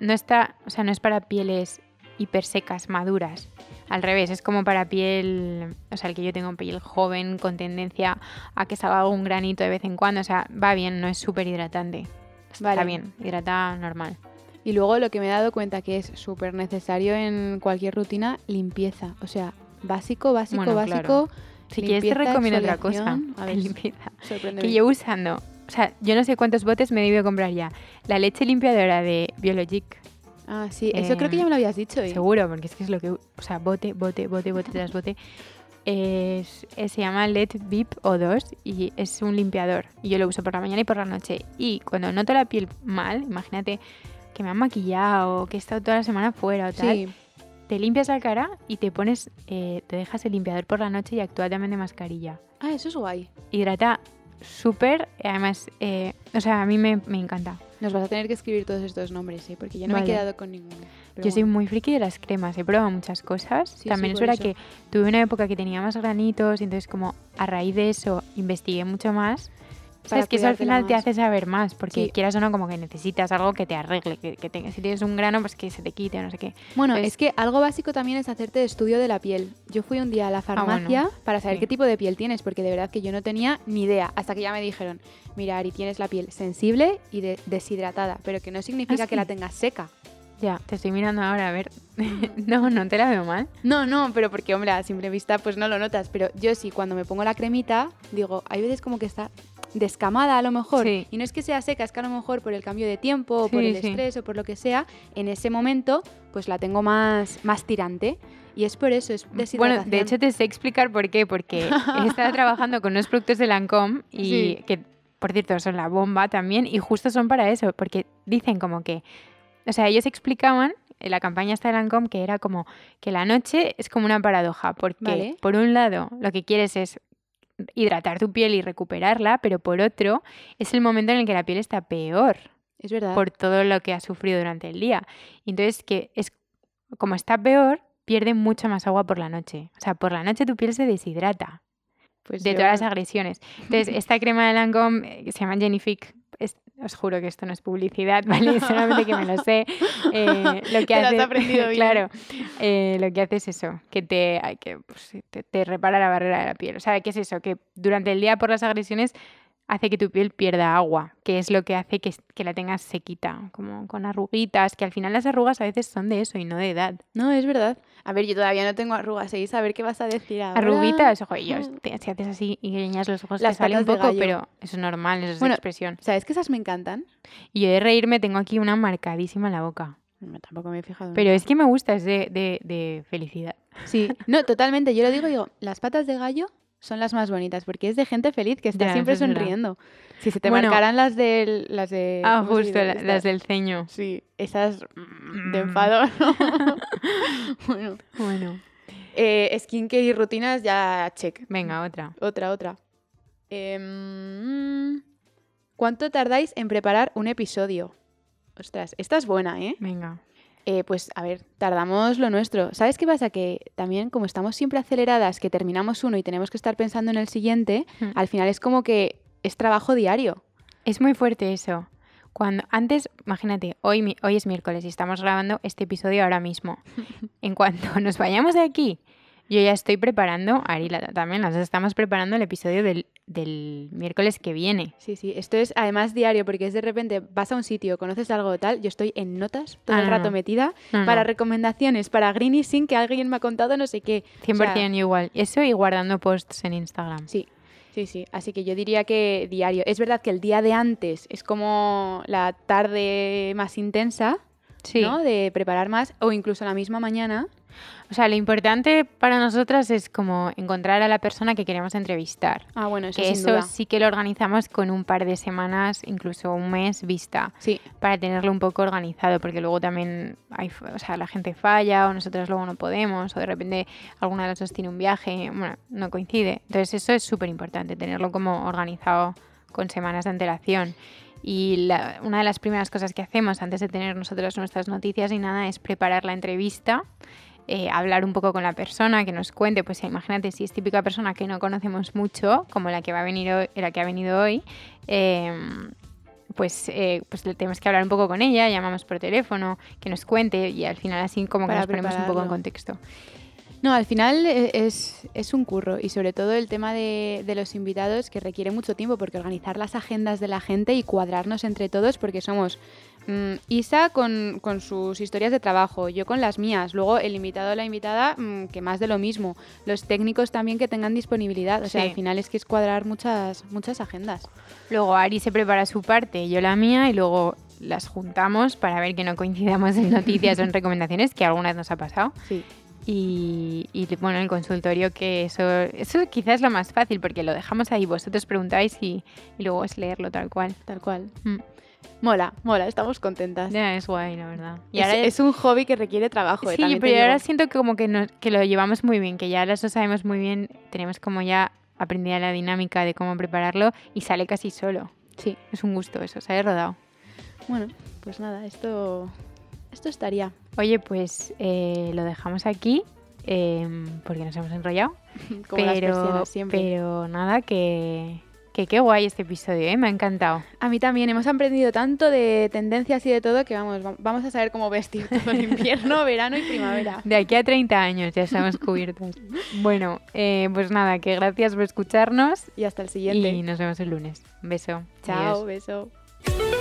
no está, o sea, no es para pieles hipersecas, maduras. Al revés, es como para piel, o sea, el que yo tengo piel joven con tendencia a que salga algún granito de vez en cuando, o sea, va bien, no es súper hidratante. Está bien, hidrata normal. Y luego lo que me he dado cuenta que es súper necesario en cualquier rutina, limpieza. O sea, básico, básico, Bueno, básico. claro. Si quieres te recomiendo otra cosa. A ver, Limpieza. Que llevo usando, o sea, yo no sé cuántos botes me he debido comprar ya. La leche limpiadora de Biologic, Ah, sí, eso creo que Em, ya me lo habías dicho. ¿eh? seguro, porque es que es lo que, o sea, bote, bote, bote, bote tras bote. Es, es- se llama LED VIP O2 y es un limpiador. Y yo lo uso por la mañana y por la noche. Y cuando noto la piel mal, imagínate que me han maquillado, que he estado toda la semana fuera o tal, Sí, te limpias la cara y te pones, eh, te dejas el limpiador por la noche y actúa también de mascarilla. Ah, eso es guay. Hidrata súper, además, eh, o sea, a mí me, me encanta. Nos vas a tener que escribir todos estos nombres, ¿eh? Porque yo no me he quedado con ninguno. Yo soy muy friki de las cremas, he probado muchas cosas. Sí, También sí, es verdad eso. que tuve una época que tenía más granitos y entonces como a raíz de eso investigué mucho más. Sabes que eso al final te hace saber más, porque Sí. quieras o no, como que necesitas algo que te arregle, que, que te- si tienes un grano, pues que se te quite no sé qué. Bueno, es que algo básico también es hacerte estudio de la piel. Yo fui un día a la farmacia Ah, bueno, para saber sí. qué tipo de piel tienes, porque de verdad que yo no tenía ni idea, hasta que ya me dijeron, mira, Ari, tienes la piel sensible y de- deshidratada, pero que no significa Ah, que la tengas seca. Ya, te estoy mirando ahora, a ver. no, no te la veo mal. No, no, pero porque, hombre, a simple vista pues no lo notas, pero yo sí, cuando me pongo la cremita, digo, hay veces como que está descamada a lo mejor, Sí. y no es que sea seca, es que a lo mejor por el cambio de tiempo, o por el sí. estrés o por lo que sea, en ese momento pues la tengo más, más tirante. Y es por eso, es deshidratación. Bueno, de hecho te sé explicar por qué, porque he estado trabajando con unos productos de Lancome y que, por cierto, son la bomba también y justo son para eso, porque dicen como que, o sea, ellos explicaban en la campaña esta de Lancome que era como que la noche es como una paradoja, porque Vale. por un lado lo que quieres es hidratar tu piel y recuperarla, pero por otro es el momento en el que la piel está peor es verdad. por todo lo que ha sufrido durante el día. Y Entonces, que es como está peor, pierde mucha más agua por la noche. O sea, por la noche tu piel se deshidrata Pues de yo- todas las agresiones. Entonces, esta crema de Lancome eh, que se llama Genific, es- os juro que esto no es publicidad, ¿vale? Solamente que me lo sé. Eh, lo que Te lo has hace, aprendido bien. claro, eh, lo que hace es eso, que te, que, pues, te, te repara la barrera de la piel. O sea, ¿qué es eso? Que durante el día por las agresiones hace que tu piel pierda agua, que es lo que hace que, que la tengas sequita, como con arruguitas, que al final las arrugas a veces son de eso y no de edad. No, es verdad. A ver, yo todavía no tengo arrugas, ¿eh? A ver qué vas a decir ahora. Arruguitas, ojo, yo, te- si haces así y guiñas los ojos, Las te sale un poco, pero eso es normal, eso es Bueno, expresión. ¿Sabes que esas me encantan? Y yo de reírme tengo aquí una marcadísima en la boca. No, tampoco me he fijado. Pero es que me gusta, es de, de, de felicidad. Sí, no, totalmente. Yo lo digo, digo, las patas de gallo son las más bonitas porque es de gente feliz que está Ya, siempre sonriendo. Si se te Bueno. marcaran las del, las de Ah, ¿cómo se justo, la- las del ceño. Sí, esas mm, de Mm. enfado. ¿no? bueno, Bueno. Eh, skincare y rutinas ya check. Venga, otra. Otra, otra. Em, ¿Cuánto tardáis en preparar un episodio? Ostras, esta es buena, ¿eh? Venga. Eh, pues a ver, tardamos lo nuestro. ¿Sabes qué pasa? Que también como estamos siempre aceleradas, que terminamos uno y tenemos que estar pensando en el siguiente, al final es como que es trabajo diario. Es muy fuerte eso. Cuando antes, imagínate, hoy, hoy es miércoles y estamos grabando este episodio ahora mismo. En cuanto nos vayamos de aquí, yo ya estoy preparando, Ari también, las dos estamos preparando el episodio del, del miércoles que viene. Sí, sí, esto es además diario porque es de repente vas a un sitio, conoces algo tal, yo estoy en notas todo Ah, el rato no. metida No, no. para recomendaciones, para Greeny Sin, que alguien me ha contado no sé qué. O 100% sea, igual. Eso y guardando posts en Instagram. Sí, sí, sí. Así que yo diría que diario. Es verdad que el día de antes es como la tarde más intensa, Sí. ¿no? De preparar más, o incluso la misma mañana. O sea, lo importante para nosotras es como encontrar a la persona que queremos entrevistar. Ah, bueno, eso Que sin eso duda. sí que lo organizamos con un par de semanas, incluso un mes vista. Sí, para tenerlo un poco organizado, porque luego también hay, o sea, la gente falla o nosotros luego no podemos o de repente alguna de las dos tiene un viaje, bueno, no coincide. Entonces eso es súper importante, tenerlo como organizado con semanas de antelación. Y la- una de las primeras cosas que hacemos antes de tener nosotros nuestras noticias y nada es preparar la entrevista. Eh, hablar un poco con la persona que nos cuente, pues imagínate si es típica persona que no conocemos mucho, como la que va a venir hoy, la que ha venido hoy, em, pues, eh, pues le tenemos que hablar un poco con ella, llamamos por teléfono, que nos cuente y al final así como que Para nos ponemos un poco en contexto. No, al final e- es, es un curro y sobre todo el tema de, de los invitados que requiere mucho tiempo porque organizar las agendas de la gente y cuadrarnos entre todos porque somos mm, Isa con, con sus historias de trabajo, yo con las mías, luego el invitado o la invitada mm, que más de lo mismo, los técnicos también que tengan disponibilidad, o sea, Sí. al final es que es cuadrar muchas, muchas agendas. Luego Ari se prepara su parte, yo la mía y luego las juntamos para ver que no coincidamos en noticias o en recomendaciones, que alguna vez nos ha pasado. Sí. Y, y, bueno, el consultorio, que eso, eso quizás es lo más fácil, porque lo dejamos ahí, vosotros preguntáis y, y luego es leerlo tal cual. Tal cual. Mm. Mola, mola, estamos contentas. Ya, es guay, la verdad. Y es, ahora es un hobby que requiere trabajo. eh, Sí, pero ahora digo. siento que como que, nos- que lo llevamos muy bien, que ya las dos sabemos muy bien, tenemos como ya aprendida la dinámica de cómo prepararlo y sale casi solo. Sí. Es un gusto eso, sale rodado. Bueno, pues nada, esto, esto estaría. Oye, pues eh, lo dejamos aquí em, porque nos hemos enrollado. Como las pero, persianas siempre. pero nada, que, que qué guay este episodio, ¿eh? me ha encantado. A mí también hemos aprendido tanto de tendencias y de todo que vamos, va- vamos a saber cómo vestir todo el invierno, verano y primavera. De aquí a 30 años ya estamos cubiertos. bueno, eh, pues nada, que gracias por escucharnos Y hasta el siguiente. y nos vemos el lunes. Un beso. Chao, Adiós. beso.